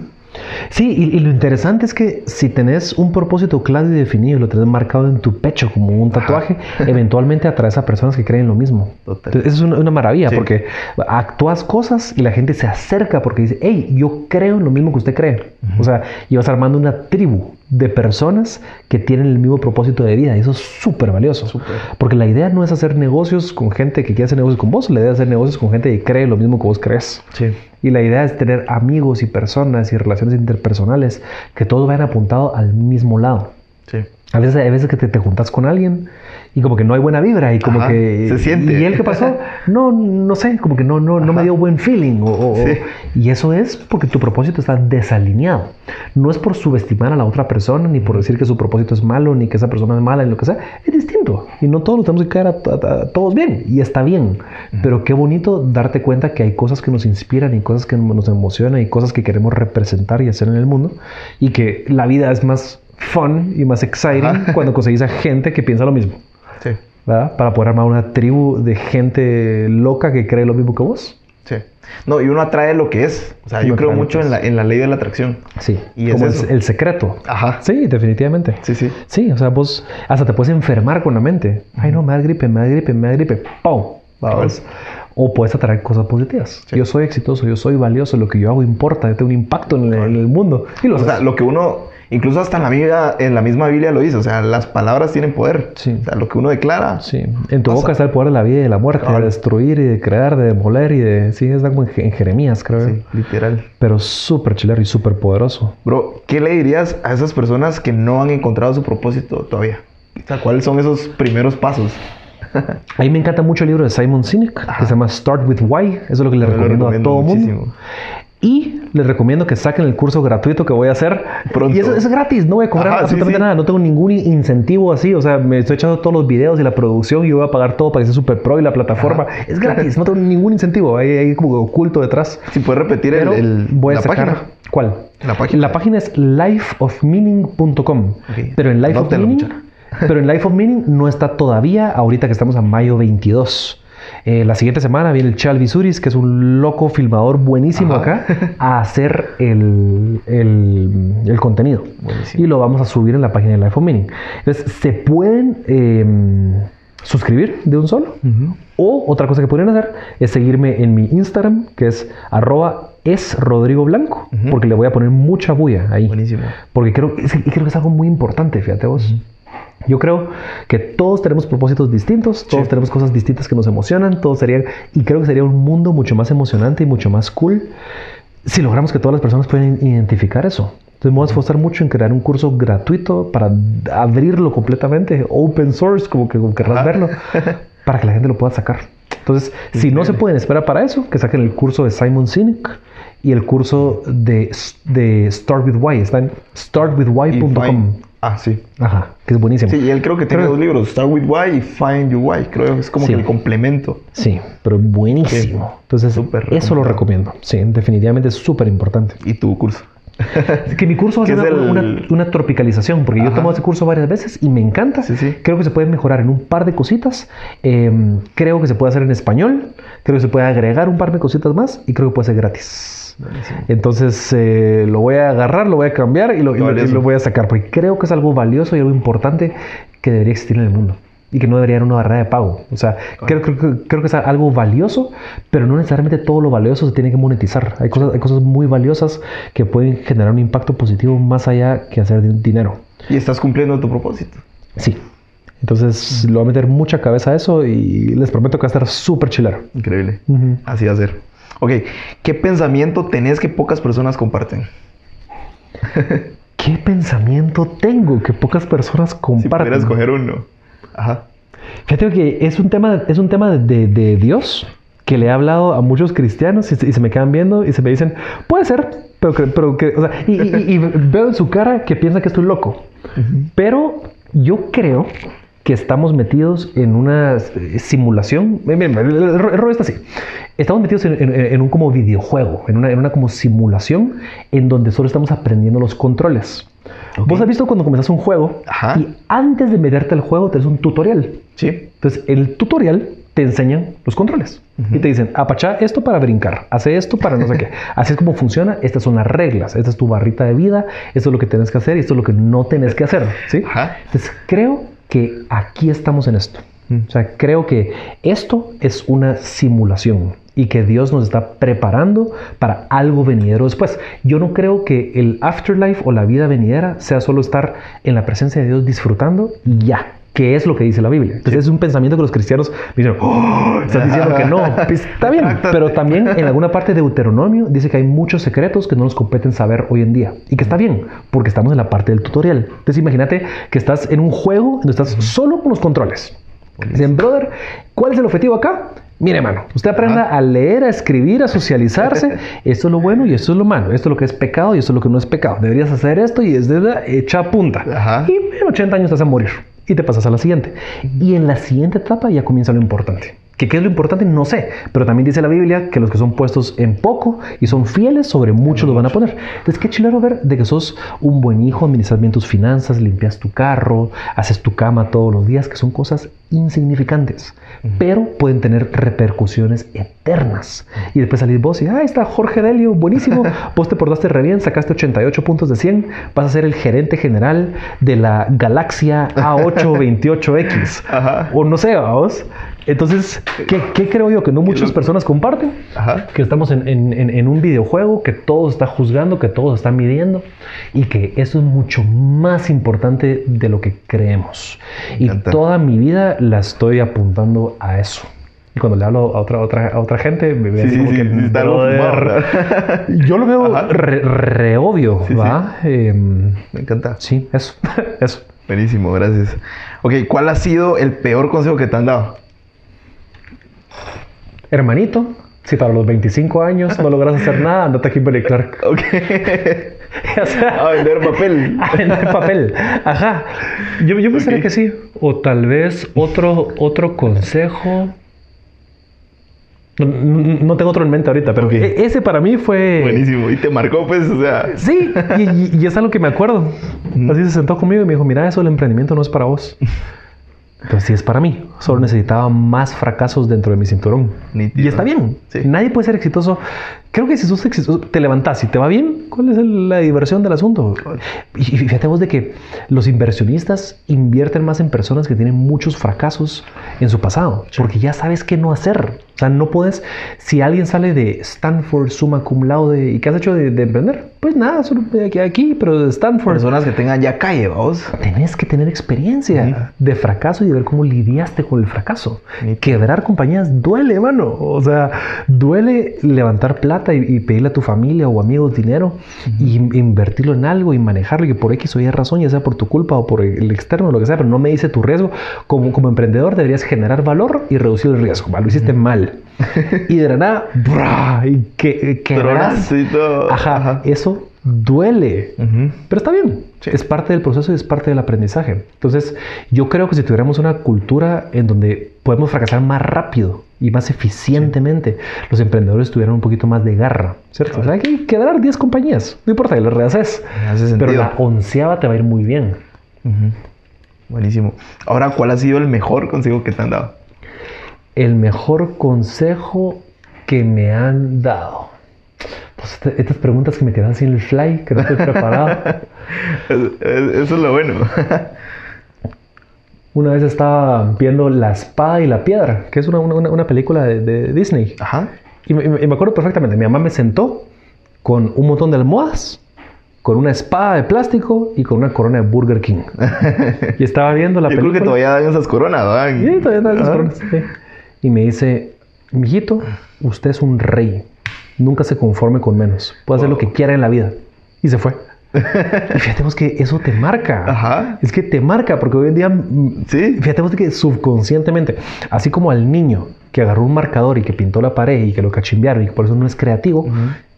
Sí, y, y lo interesante es que si tenés un propósito claro y definido, lo tenés marcado en tu pecho como un tatuaje, eventualmente atraes a personas que creen lo mismo. Entonces, eso es una, una maravilla Sí. porque actúas cosas y la gente se acerca porque dice, hey, yo creo en lo mismo que usted cree. O sea, y vas armando una tribu de personas que tienen el mismo propósito de vida y eso es súper valioso. Porque la idea no es hacer negocios con gente que quiere hacer negocios con vos, la idea es hacer negocios con gente que cree lo mismo que vos crees. Sí. Y la idea es tener amigos y personas y relaciones interpersonales que todos vayan apuntados al mismo lado. Sí. A veces hay veces que te, te juntas con alguien y como que no hay buena vibra y como Ajá, que... se siente. ¿Y él qué pasó? No, no sé, como que no, no, no me dio buen feeling. o- o- Sí. Y eso es porque tu propósito está desalineado. No es por subestimar a la otra persona, ni por decir que su propósito es malo, ni que esa persona es mala, ni lo que sea. Es distinto. Y no todos nos tenemos que caer a, a- a todos bien. Y está bien. Pero qué bonito darte cuenta que hay cosas que nos inspiran y cosas que nos emocionan y cosas que queremos representar y hacer en el mundo. Y que la vida es más fun y más exciting Ajá. cuando conseguís a gente que piensa lo mismo. Para poder armar una tribu de gente loca que cree lo mismo que vos. Sí. No, y uno atrae lo que es. O sea, Uno yo creo mucho en es. la, en la ley de la atracción. Sí, Y es como el, eso. el secreto. Ajá. Sí, definitivamente. Sí, sí. Sí, o sea, vos hasta te puedes enfermar con la mente. Ay, no, me da gripe, me da gripe, me da gripe. ¡Pum! Vamos. O puedes atraer cosas positivas. Yo soy exitoso, yo soy valioso, lo que yo hago importa, yo tengo un impacto en el, en el mundo. Y lo O sea, lo que uno, incluso hasta en la, Biblia, en la misma Biblia lo dice, o sea, las palabras tienen poder. Sí. O sea, lo que uno declara. Sí, en tu Pasa. boca está el poder de la vida y de la muerte, de destruir y de crear, de demoler y de... Sí, es algo en, en Jeremías, creo. Sí, literal. Pero súper chilero y súper poderoso. Bro, ¿qué le dirías a esas personas que no han encontrado su propósito todavía? O sea, ¿cuáles son esos primeros pasos? A mí me encanta mucho el libro de Simon Sinek, que se llama Start With Why. Eso es lo que le lo recomiendo, a recomiendo todo mundo. muchísimo. Y les recomiendo que saquen el curso gratuito que voy a hacer. Pronto. Y eso es gratis, no voy a cobrar Ajá, sí, absolutamente sí. nada. No tengo ningún in- incentivo así. O sea, me estoy echando todos los videos y la producción y voy a pagar todo para que sea super pro y la plataforma. Es gratis, no tengo ningún incentivo. Hay, hay como oculto detrás. Si puedes repetir el, Pero el- voy a la sacar. página. ¿Cuál? La página. La página es lifeofmeaning.com. Ok. Pero en Life of Anótelo, Meaning. Pero en Life of Meaning no está todavía, ahorita que estamos a mayo 22. Eh, la siguiente semana viene el Chal Visuris, que es un loco filmador buenísimo Ajá. acá, a hacer el, el- el contenido. Buenísimo. Y lo vamos a subir en la página de Life of Meaning. Entonces, se pueden eh, suscribir de un solo. O otra cosa que podrían hacer es seguirme en mi Instagram, que es arroba es Rodrigo Blanco, porque le voy a poner mucha bulla ahí. Buenísimo. Porque creo, creo que es algo muy importante, fíjate vos. Yo creo que todos tenemos propósitos distintos, todos Sí. tenemos cosas distintas que nos emocionan, todos serían, y creo que sería un mundo mucho más emocionante y mucho más cool si logramos que todas las personas puedan identificar eso. Entonces me voy a esforzar mucho en crear un curso gratuito para abrirlo completamente, open source, como que como querrás Ajá. verlo, para que la gente lo pueda sacar. Entonces, si no se pueden esperar para eso, que saquen el curso de Simon Sinek y el curso de, de Start With Why. Está en find- Ah, sí. Ajá, que es buenísimo. Sí, y él creo que tiene Creo- dos libros, Start With Why y Find Your Why. Creo que es como Sí. que el complemento. Sí, pero buenísimo. Entonces, eso lo recomiendo. Sí, definitivamente es súper importante. Y tu curso. Que mi curso va a ¿Qué ser una, el- una- una tropicalización, porque yo Ajá. tomo ese curso varias veces y me encanta. Sí, sí. Creo que se puede mejorar en un par de cositas. Eh, creo que se puede hacer en español. Creo que se puede agregar un par de cositas más y creo que puede ser gratis. Entonces eh, lo voy a agarrar, lo voy a cambiar y lo, y lo- y Valioso. lo voy a sacar, porque creo que es algo valioso y algo importante que debería existir en el mundo. Y que no debería haber una barrera de pago. O sea, creo, creo, creo- creo que es algo valioso, pero no necesariamente todo lo valioso se tiene que monetizar. Hay cosas, hay cosas muy valiosas que pueden generar un impacto positivo más allá que hacer din- dinero. Y estás cumpliendo tu propósito. Sí. Entonces, le voy a meter mucha cabeza a eso y les prometo que va a estar súper chilero. Increíble. Así va a ser. Ok, ¿qué pensamiento tenés que pocas personas comparten? ¿Qué pensamiento tengo que pocas personas Si comparten? pudieras escoger uno. Ajá. Fíjate que es un tema, es un tema de, de Dios que le he hablado a muchos cristianos y, se- y se me quedan viendo y se me dicen, puede ser, pero que, pero que o sea, y, y- y veo en su cara que piensa que estoy loco. Pero yo creo que estamos metidos en una eh, simulación. El, rollo está así. Estamos metidos en, en- en un como videojuego, en una, en una como simulación en donde solo estamos aprendiendo los controles. Vos has visto cuando comenzas un juego Ajá. y antes de meterte al juego tenés un tutorial. Sí. Entonces, en el tutorial te enseñan los controles y te dicen, apachá esto para brincar, hace esto para no sé qué. Así es como funciona, estas son las reglas, esta es tu barrita de vida, esto es lo que tienes que hacer y esto es lo que no tienes que hacer. ¿sí? Ajá. Entonces, creo que aquí estamos en esto. O sea, creo que esto es una simulación y que Dios nos está preparando para algo venidero después. Yo no creo que el afterlife o la vida venidera sea solo estar en la presencia de Dios disfrutando y ya. Que es lo que dice la Biblia. Entonces es un pensamiento que los cristianos dicen, "Oh, estás diciendo que no. Pues, está bien, pero también en alguna parte de Deuteronomio dice que hay muchos secretos que no nos competen saber hoy en día. Y que está bien, porque estamos en la parte del tutorial. Entonces imagínate que estás en un juego donde estás solo con los controles. Dicen, brother, ¿cuál es el objetivo acá? Mire, mano, usted aprenda a leer, a escribir, a socializarse. esto es lo bueno y esto es lo malo. Esto es lo que es pecado y esto es lo que no es pecado. Deberías hacer esto y es de verdad, echa punta. Ajá. Y en 80 años te vas a morir. Y te pasas a la siguiente. Y en la siguiente etapa ya comienza lo importante. ¿Que ¿Qué es lo importante? No sé. Pero también dice la Biblia que los que son puestos en poco y son fieles, sobre mucho los van a poner. Entonces, qué chilero ver de que sos un buen hijo, administras bien tus finanzas, limpias tu carro, haces tu cama todos los días, que son cosas insignificantes, pero pueden tener repercusiones eternas. Y después salís vos y, ah, está Jorge Delio, buenísimo, vos te portaste re bien, sacaste 88 puntos de 100, vas a ser el gerente general de la galaxia A828X. Ajá. O no sé, vos, Entonces, ¿qué, qué creo yo? Que no muchas personas comparten. Ajá. Que estamos en, en- en- un videojuego, que todo está juzgando, que todo está midiendo y que eso es mucho más importante de lo que creemos. Y toda mi vida la estoy apuntando a eso. Y cuando le hablo a otra, a otra, a otra gente, me ve Sí, sí, que, sí, está fumado. Yo lo veo Ajá. re, re obvio. ¿va? Em, Me encanta. sí, eso, eso. Buenísimo, gracias. Ok, ¿cuál ha sido el peor consejo que te han dado? Hermanito, si para los 25 años no logras hacer nada, andate a Kimberly Clark. Ok. O sea, a vender papel. a vender papel. Ajá. Yo, yo pensaría Ok. que sí. O tal vez otro, otro consejo. No, no- tengo otro en mente ahorita, pero Ok. e- ese para mí fue. Buenísimo. Y te marcó, pues, o sea. Sí, y, y- y es algo que me acuerdo. Así se sentó conmigo y me dijo, mira, eso el emprendimiento no es para vos. Entonces sí es para mí. Solo necesitaba más fracasos dentro de mi cinturón. Nítido. Y está bien. Sí. Nadie puede ser exitoso. Creo que si exitoso, te levantás y te va bien, ¿cuál es la diversión del asunto? Y fíjate vos de que los inversionistas invierten más en personas que tienen muchos fracasos en su pasado, porque ya sabes qué no hacer. O sea, no puedes, si alguien sale de Stanford, summa cum laude, ¿y qué has hecho de, de emprender? Pues nada, solo de aquí, aquí, pero de Stanford. Personas que tengan ya calle, vamos. Tenés que tener experiencia de fracaso y de ver cómo lidiaste con el fracaso. Nítido. Quebrar compañías duele, mano. O sea, duele levantar plata y, y pedirle a tu familia o amigos dinero y invertirlo en algo y manejarlo y que por X o Y razón, ya sea por tu culpa o por el externo, lo que sea, pero no me dice tu riesgo. Como, como emprendedor deberías generar valor y reducir el riesgo. ¿va? Lo hiciste mal. y de la nada, y que, que. Ajá, Ajá. eso duele. Pero está bien. Sí. Es parte del proceso y es parte del aprendizaje. Entonces, yo creo que si tuviéramos una cultura en donde podemos fracasar más rápido y más eficientemente, los emprendedores tuvieran un poquito más de garra, ¿cierto? O sea, hay que quebrar 10 compañías. No importa, que las rehaces. Pero la onceava te va a ir muy bien. Buenísimo. Ahora, ¿cuál ha sido el mejor consejo que te han dado? El mejor consejo que me han dado. Pues este- estas preguntas que me así en el fly, que no estoy preparado. Es- es- Eso es lo bueno. Una vez estaba viendo La espada y la piedra, que es una, una- una película de, de Disney. Ajá. Y me, y me acuerdo perfectamente, mi mamá me sentó con un montón de almohadas, con una espada de plástico y con una corona de Burger King. y estaba viendo la Yo película. creo que todavía dan esas coronas, ¿verdad? Sí, todavía andan esas Ajá. coronas, sí. Y me dice, mijito, usted es un rey. Nunca se conforme con menos. Puede hacer lo que quiera en la vida. Y se fue. y fíjate vos que eso te marca. Ajá. Es que te marca, porque hoy en día, mm, Sí. fíjate vos que subconscientemente, así como al niño que agarró un marcador y que pintó la pared y que lo cachimbearon y que por eso no es creativo,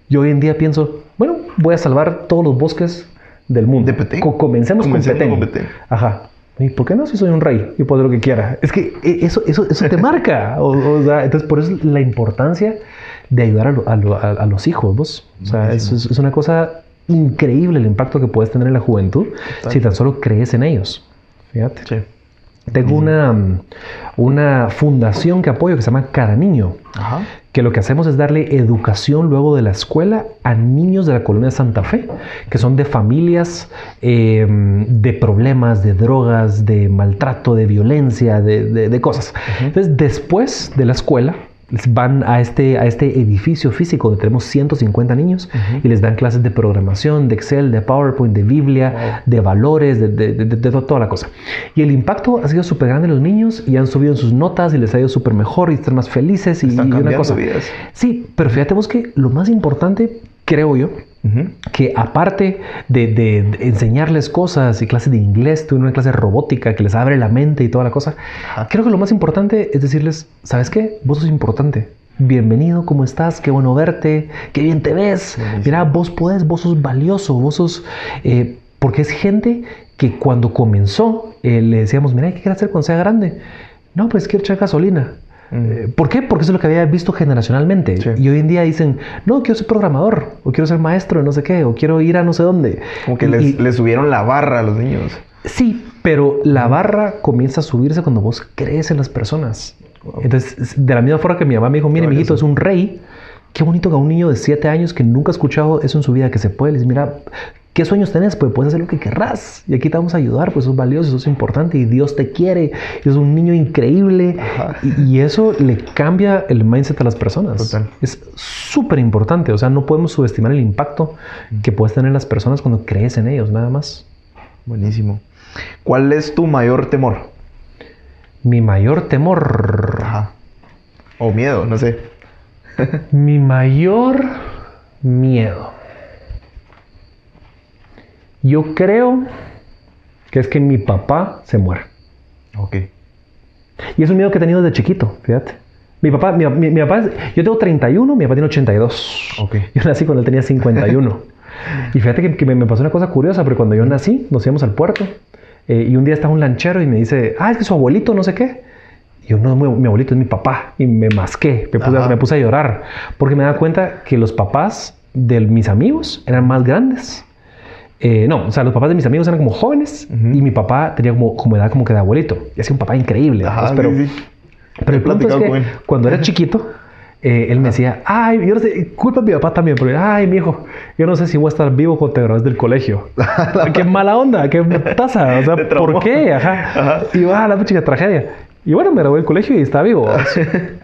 yo hoy en día pienso, bueno, voy a salvar todos los bosques del mundo. De Petén. Co- comencemos, Comencemos con con Petén. Ajá. ¿Y por qué no? Si soy un rey y puedo hacer lo que quiera. Es que eh, eso, eso, eso te marca. O, o sea, entonces, por eso es la importancia de ayudar a, lo- a lo- a- a los hijos, vos. O sea, es, una cosa increíble el impacto que puedes tener en la juventud si tan solo crees en ellos. Fíjate. Sí. Tengo una, una fundación que apoyo que se llama Cada Niño Ajá. que lo que hacemos es darle educación luego de la escuela a niños de la colonia de Santa Fe, que son de familias eh, de problemas, de drogas, de maltrato, de violencia, de, de- de cosas. Entonces, después de la escuela, van a este, a este edificio físico donde tenemos 150 niños y les dan clases de programación, de Excel, de PowerPoint, de Biblia, de valores, de, de- de- de to- toda la cosa. Y el impacto ha sido súper grande en los niños y han subido en sus notas y les ha ido súper mejor y están más felices y, Están y una cosa. vidas. Sí, pero fíjate vos que lo más importante, creo yo. Que aparte de, de- de enseñarles cosas y clases de inglés, tuve una clase de robótica que les abre la mente y toda la cosa, Ajá. creo que lo más importante es decirles, ¿sabes qué? Vos sos importante. Bienvenido, ¿cómo estás? Qué bueno verte, qué bien te ves. Mira, vos podés, vos sos valioso, vos sos... eh, porque es gente que cuando comenzó eh, le decíamos, mira, ¿qué quieres hacer cuando sea grande? No, pues quiero echar gasolina. Eh, ¿Por qué? Porque eso es lo que había visto generacionalmente. Sí. Y hoy en día dicen, no, quiero ser programador, o quiero ser maestro de no sé qué, o quiero ir a no sé dónde. Como que Y- les, y- les subieron la barra a los niños. Sí, pero la barra comienza a subirse cuando vos crees en las personas. Entonces, de la misma forma que mi mamá me dijo, mire, valioso. es un rey. Qué bonito que a un niño de 7 años que nunca ha escuchado eso en su vida, que se puede, le dice, mira, ¿Qué sueños tenés? Pues puedes hacer lo que querrás. Y aquí te vamos a ayudar, pues eso es valioso, eso es importante. Y Dios te quiere. Y es un niño increíble. Y, y eso le cambia el mindset a las personas. Total. Es súper importante. O sea, no podemos subestimar el impacto que puedes tener en las personas cuando crees en ellos, nada más. Buenísimo. ¿Cuál es tu mayor temor? Mi mayor temor. Ajá. O miedo, no sé. Mi mayor miedo. Yo creo que es que mi papá se muera. Ok. Y es un miedo que he tenido desde chiquito, fíjate. Mi papá, mi, mi- mi papá, es- yo tengo 31, mi papá tiene 82. Ok. Yo nací cuando él tenía 51. y fíjate que, que me, me pasó una cosa curiosa, porque cuando yo nací, nos íbamos al puerto eh, y un día estaba un lanchero y me dice, ah, es que su abuelito, no sé qué. Y yo, no, mi, mi abuelito es mi papá. Y me masqué, me puse, me puse a llorar, porque me daba cuenta que los papás de mis amigos eran más grandes. Eh, no, o sea, los papás de mis amigos eran como jóvenes Ujú. y mi papá tenía como, como edad como que de abuelito. Y hacía un papá increíble. Ajá, ¿no? pero, sí, sí. pero el punto es que con cuando era chiquito, eh, él me decía, ay, yo no sé, culpa de mi papá también, porque, ay, mi hijo, yo no sé si voy a estar vivo cuando te gradúes del colegio. qué mala onda, qué taza, o sea. ¿por qué? Ajá. Ajá. Y va, la chica tragedia. Y bueno, me gradué del colegio y está vivo.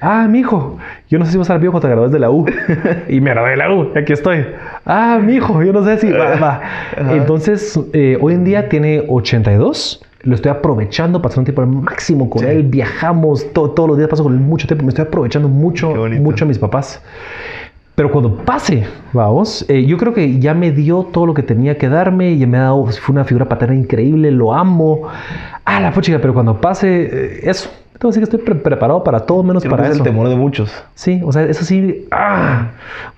ah, mi hijo, yo no sé si voy a estar vivo cuando te gradúes de la U. y me gradué de la U, aquí estoy. Ah, mi hijo, yo no sé si va, va. Entonces, eh, hoy en día tiene 82. Lo estoy aprovechando, pasando un tiempo al máximo con Sí. él. Viajamos to- todos los días, paso con él mucho tiempo. Me estoy aprovechando mucho, mucho a mis papás. Pero cuando pase, vamos, eh, yo creo que ya me dio todo lo que tenía que darme y me ha dado, fue una figura paterna increíble, lo amo. Ah, la puchica, pero cuando pase, eh, eso. Tengo que decir que estoy pre- preparado para todo menos Creo que para es eso. el temor de muchos. Sí, o sea, eso sí, ah,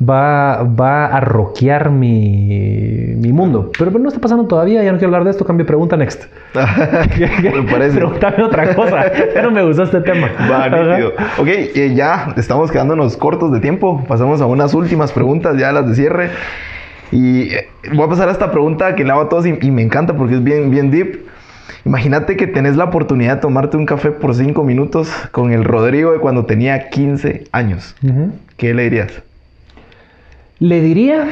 va, va a roquear mi, mi mundo. Pero, pero no está pasando todavía, ya no quiero hablar de esto, cambio de pregunta, next. me parece. Pregúntame otra cosa, ya no me gustó este tema. Va. Ok, eh, ya estamos quedándonos cortos de tiempo. Pasamos a unas últimas preguntas, ya las de cierre. Y eh, voy a pasar a esta pregunta que la hago a todos y, y me encanta porque es bien, bien deep. Imagínate que tenés la oportunidad de tomarte un café por cinco minutos con el Rodrigo de cuando tenía 15 años. ¿Qué le dirías? Le diría.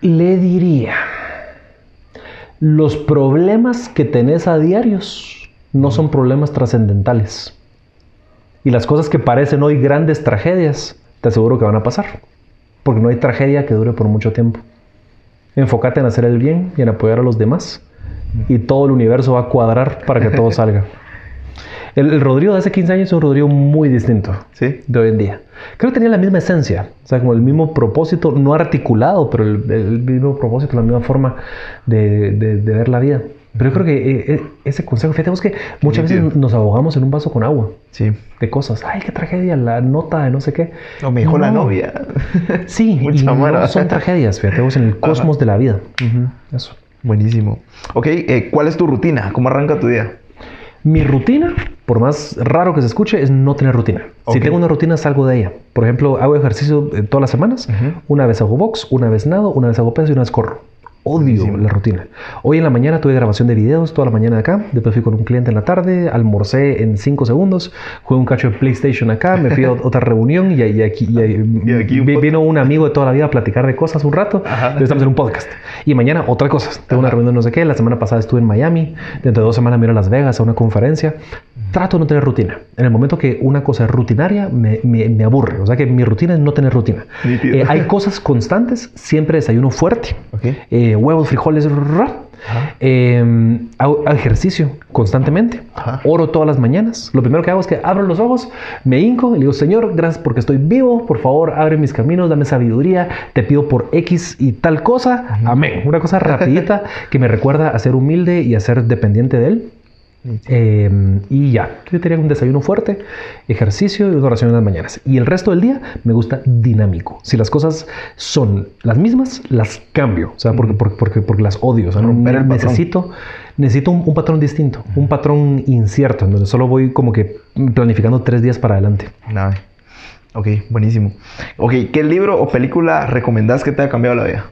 Le diría. Los problemas que tenés a diarios no son problemas trascendentales. Y las cosas que parecen hoy grandes tragedias, te aseguro que van a pasar. Porque no hay tragedia que dure por mucho tiempo. Enfócate en hacer el bien y en apoyar a los demás. Y todo el universo va a cuadrar para que todo salga. El, el Rodrigo de hace 15 años es un Rodrigo muy distinto ¿Sí? de hoy en día. Creo que tenía la misma esencia, o sea, como el mismo propósito, no articulado, pero el, el mismo propósito, la misma forma de, de- de ver la vida. Pero yo creo que eh, eh, ese consejo, fíjate vos que muchas veces nos ahogamos en un vaso con agua Sí. de cosas. Ay, qué tragedia, la nota de no sé qué. O me dijo la No. novia. Sí, y no son tragedias, fíjate vos, en el cosmos de la vida. Eso. Buenísimo. Ok, eh, ¿cuál es tu rutina? ¿Cómo arranca tu día? Mi rutina, por más raro que se escuche, es no tener rutina. Si tengo una rutina, salgo de ella. Por ejemplo, hago ejercicio todas las semanas. Una vez hago box, una vez nado, una vez hago peso y una vez corro. Odio la rutina. Hoy en la mañana tuve grabación de videos toda la mañana de acá. Después fui con un cliente en la tarde, almorcé en 5 segundos, jugué un cacho de PlayStation acá, me fui a otra reunión y, y aquí, y, Y aquí un vi- podcast. vino un amigo de toda la vida a platicar de cosas un rato. Ajá. Estamos en un podcast. Y mañana otra cosa. Tengo una reunión de no sé qué. La semana pasada estuve en Miami. Dentro de dos semanas me iré a Las Vegas a una conferencia. Trato de no tener rutina. En el momento que una cosa es rutinaria, me, me- me aburre. O sea que mi rutina es no tener rutina. Eh, hay cosas constantes. Siempre desayuno fuerte. Ok. Eh, huevos, frijoles. Eh, hago ejercicio constantemente. Ajá. Oro todas las mañanas. Lo primero que hago es que abro los ojos, me hinco y le digo, Señor, gracias porque estoy vivo. Por favor, abre mis caminos, dame sabiduría. Te pido por X y tal cosa. Amén. Una cosa rapidita que me recuerda a ser humilde y a ser dependiente de Él. Eh, y ya, yo tenía un desayuno fuerte, ejercicio y oración en las mañanas. Y el resto del día me gusta dinámico. Si las cosas son las mismas, las cambio. O sea, porque, porque, porque, porque las odio. O sea, no, necesito, necesito un, un patrón distinto, un patrón incierto, en donde solo voy como que planificando tres días para adelante. Nada. Ok, buenísimo. Ok, ¿qué libro o película recomendás que te haya cambiado la vida?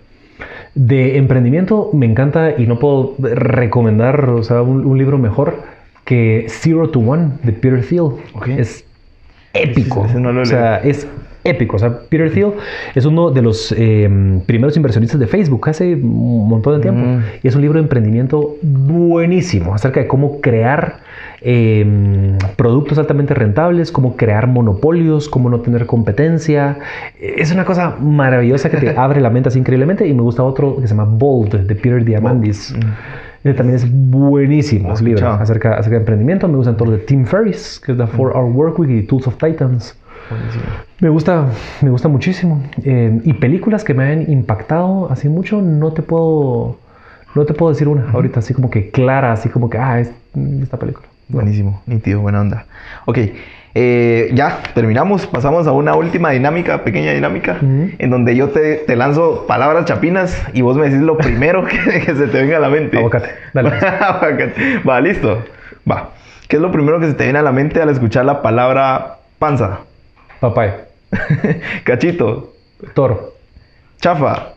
De emprendimiento me encanta y no puedo recomendar o sea, un, un libro mejor que Zero to One de Peter Thiel. Ok. Es épico. Ese- ese no lo he o sea, es épico. O sea, Peter Thiel es uno de los eh, primeros inversionistas de Facebook hace un montón de tiempo. Mm. Y es un libro de emprendimiento buenísimo acerca de cómo crear eh, productos altamente rentables, cómo crear monopolios, cómo no tener competencia. Es una cosa maravillosa que te abre la mente así increíblemente. Y me gusta otro que se llama Bold, de Peter Diamandis. Ese también es buenísimo ese libro escuchado. acerca, acerca de emprendimiento. Me gustan todos los de Tim Ferriss, que es The 4-Hour Workweek y Tools of Titans. Buenísimo. Me gusta, me gusta muchísimo. Eh, y películas que me han impactado así mucho, no te puedo, no te puedo decir una ahorita así como que clara, así como que, ah, es esta película. No. Buenísimo, nítido, buena onda. Ok, eh, ya terminamos. Pasamos a una última dinámica, pequeña dinámica, Ujú. en donde yo te, te lanzo palabras chapinas y vos me decís lo primero que, que se te venga a la mente. Aguacate, dale. Aguacate. Va, listo. Va. ¿Qué es lo primero que se te viene a la mente al escuchar la palabra panza? Papaya, Cachito. toro, Chafa.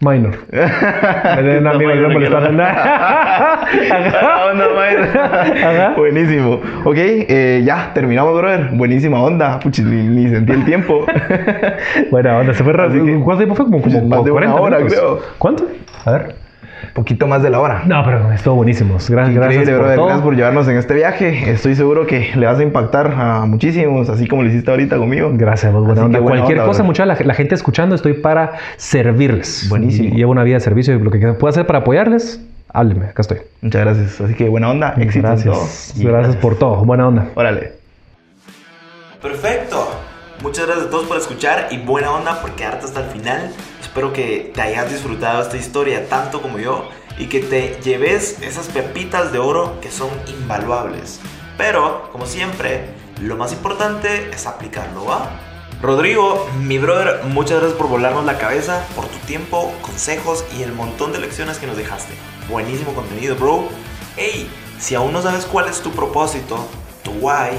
minor. Un amigo que no. Buena onda, maestro. Ajá. Buenísimo. Ok, eh, ya, terminamos, brother. Buenísima onda. Puchis, ni, ni sentí el tiempo. Bueno, onda, se fue rápido. ¿Cuánto tiempo fue? Como, como, más de una 40 hora, minutos. creo. ¿Cuánto? A ver. Poquito más de la hora. No, pero estuvo buenísimo. Gracias, gracias por brother. todo. Gracias por llevarnos en este viaje. Estoy seguro que le vas a impactar a muchísimos, así como lo hiciste ahorita conmigo. Gracias, vos, buena onda. buena Cualquier onda, cosa, mucha la, la gente escuchando, estoy para servirles. Buenísimo. Y llevo una vida de servicio y lo que pueda hacer para apoyarles, hábleme, acá estoy. Muchas gracias. Así que buena onda, éxito. Gracias. Y Gracias por todo. Buena onda. Órale. Perfecto. Muchas gracias a todos por escuchar y buena onda por quedarte hasta el final. Espero que te hayas disfrutado esta historia tanto como yo y que te lleves esas pepitas de oro que son invaluables. Pero, como siempre, lo más importante es aplicarlo, ¿va? Rodrigo, mi brother, muchas gracias por volarnos la cabeza, por tu tiempo, consejos y el montón de lecciones que nos dejaste. Buenísimo contenido, bro. Hey, si aún no sabes cuál es tu propósito, tu why,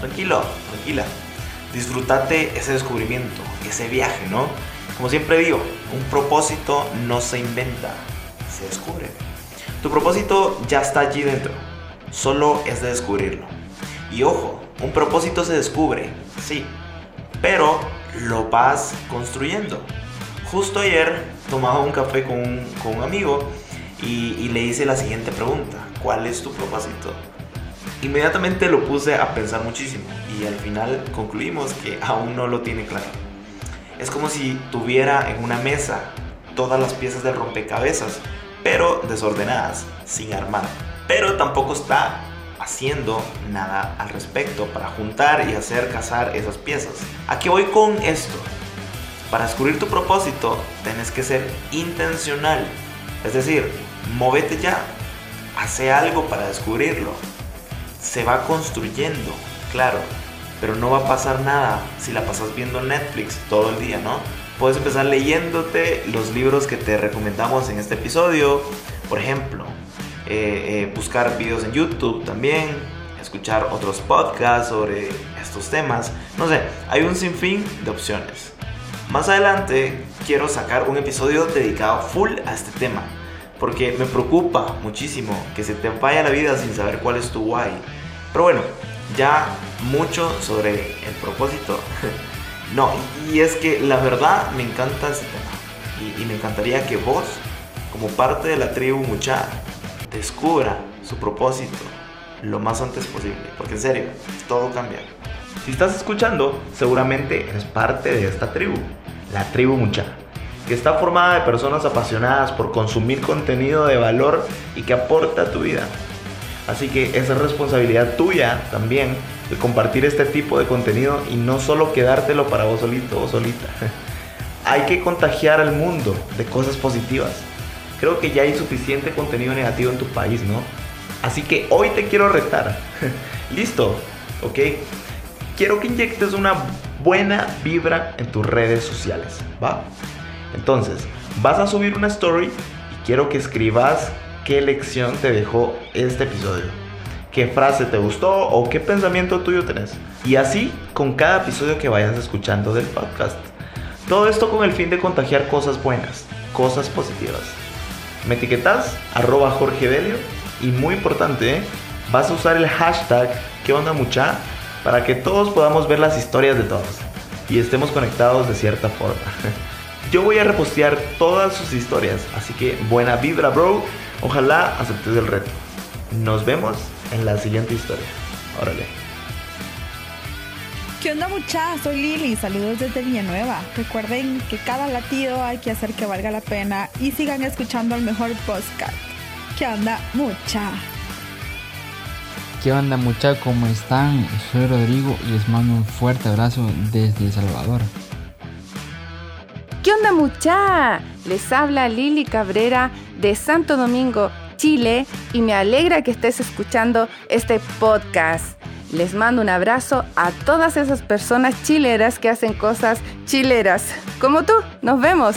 tranquilo, tranquila. Disfrútate ese descubrimiento, ese viaje, ¿no? Como siempre digo, un propósito no se inventa, se descubre. Tu propósito ya está allí dentro, solo es de descubrirlo. Y ojo, un propósito se descubre, sí, pero lo vas construyendo. Justo ayer tomaba un café con un, con un amigo y, y le hice la siguiente pregunta, ¿cuál es tu propósito? Inmediatamente lo puse a pensar muchísimo y al final concluimos que aún no lo tiene claro. Es como si tuviera en una mesa todas las piezas del rompecabezas, pero desordenadas, sin armar. Pero tampoco está haciendo nada al respecto para juntar y hacer casar esas piezas. ¿A qué voy con esto? Para descubrir tu propósito, tenés que ser intencional. Es decir, móvete ya. Hace algo para descubrirlo. Se va construyendo, claro. Pero no va a pasar nada si la pasas viendo Netflix todo el día, ¿no? Puedes empezar leyéndote los libros que te recomendamos en este episodio. Por ejemplo, eh, eh, buscar videos en YouTube también, escuchar otros podcasts sobre estos temas. No sé, hay un sinfín de opciones. Más adelante quiero sacar un episodio dedicado full a este tema, porque me preocupa muchísimo que se te vaya la vida sin saber cuál es tu why. Pero bueno, ya mucho sobre el propósito. No, y es que la verdad me encanta este tema. Y, y me encantaría que vos, como parte de la tribu Mucha, descubra su propósito lo más antes posible. Porque en serio, todo cambia. Si estás escuchando, seguramente eres parte de esta tribu, la tribu Mucha, que está formada de personas apasionadas por consumir contenido de valor y que aporta a tu vida. Así que es responsabilidad tuya también el compartir este tipo de contenido y no solo quedártelo para vos solito o solita. hay que contagiar al mundo de cosas positivas. Creo que ya hay suficiente contenido negativo en tu país, ¿no? Así que hoy te quiero retar. Listo, ¿ok? Quiero que inyectes una buena vibra en tus redes sociales, ¿va? Entonces, vas a subir una story y quiero que escribas qué lección te dejó este episodio. ¿Qué frase te gustó o qué pensamiento tuyo tenés? Y así con cada episodio que vayas escuchando del podcast. Todo esto con el fin de contagiar cosas buenas, cosas positivas. Me etiquetas arroba y muy importante, vas a usar el hashtag qué onda mucha para que todos podamos ver las historias de todos. y estemos conectados de cierta forma. Yo voy a repostear todas sus historias, así que buena vibra, bro. Ojalá aceptes el reto. Nos vemos en la siguiente historia. Órale. ¿Qué onda mucha? Soy Lili, saludos desde Villanueva. Recuerden que cada latido hay que hacer que valga la pena y sigan escuchando el mejor podcast. ¿Qué onda mucha? ¿Qué onda mucha? ¿Cómo están? Soy Rodrigo y les mando un fuerte abrazo desde El Salvador. ¿Qué onda mucha? Les habla Lili Cabrera de Santo Domingo, Chile y me alegra que estés escuchando este podcast. Les mando un abrazo a todas esas personas chileras que hacen cosas chileras. Como tú, nos vemos.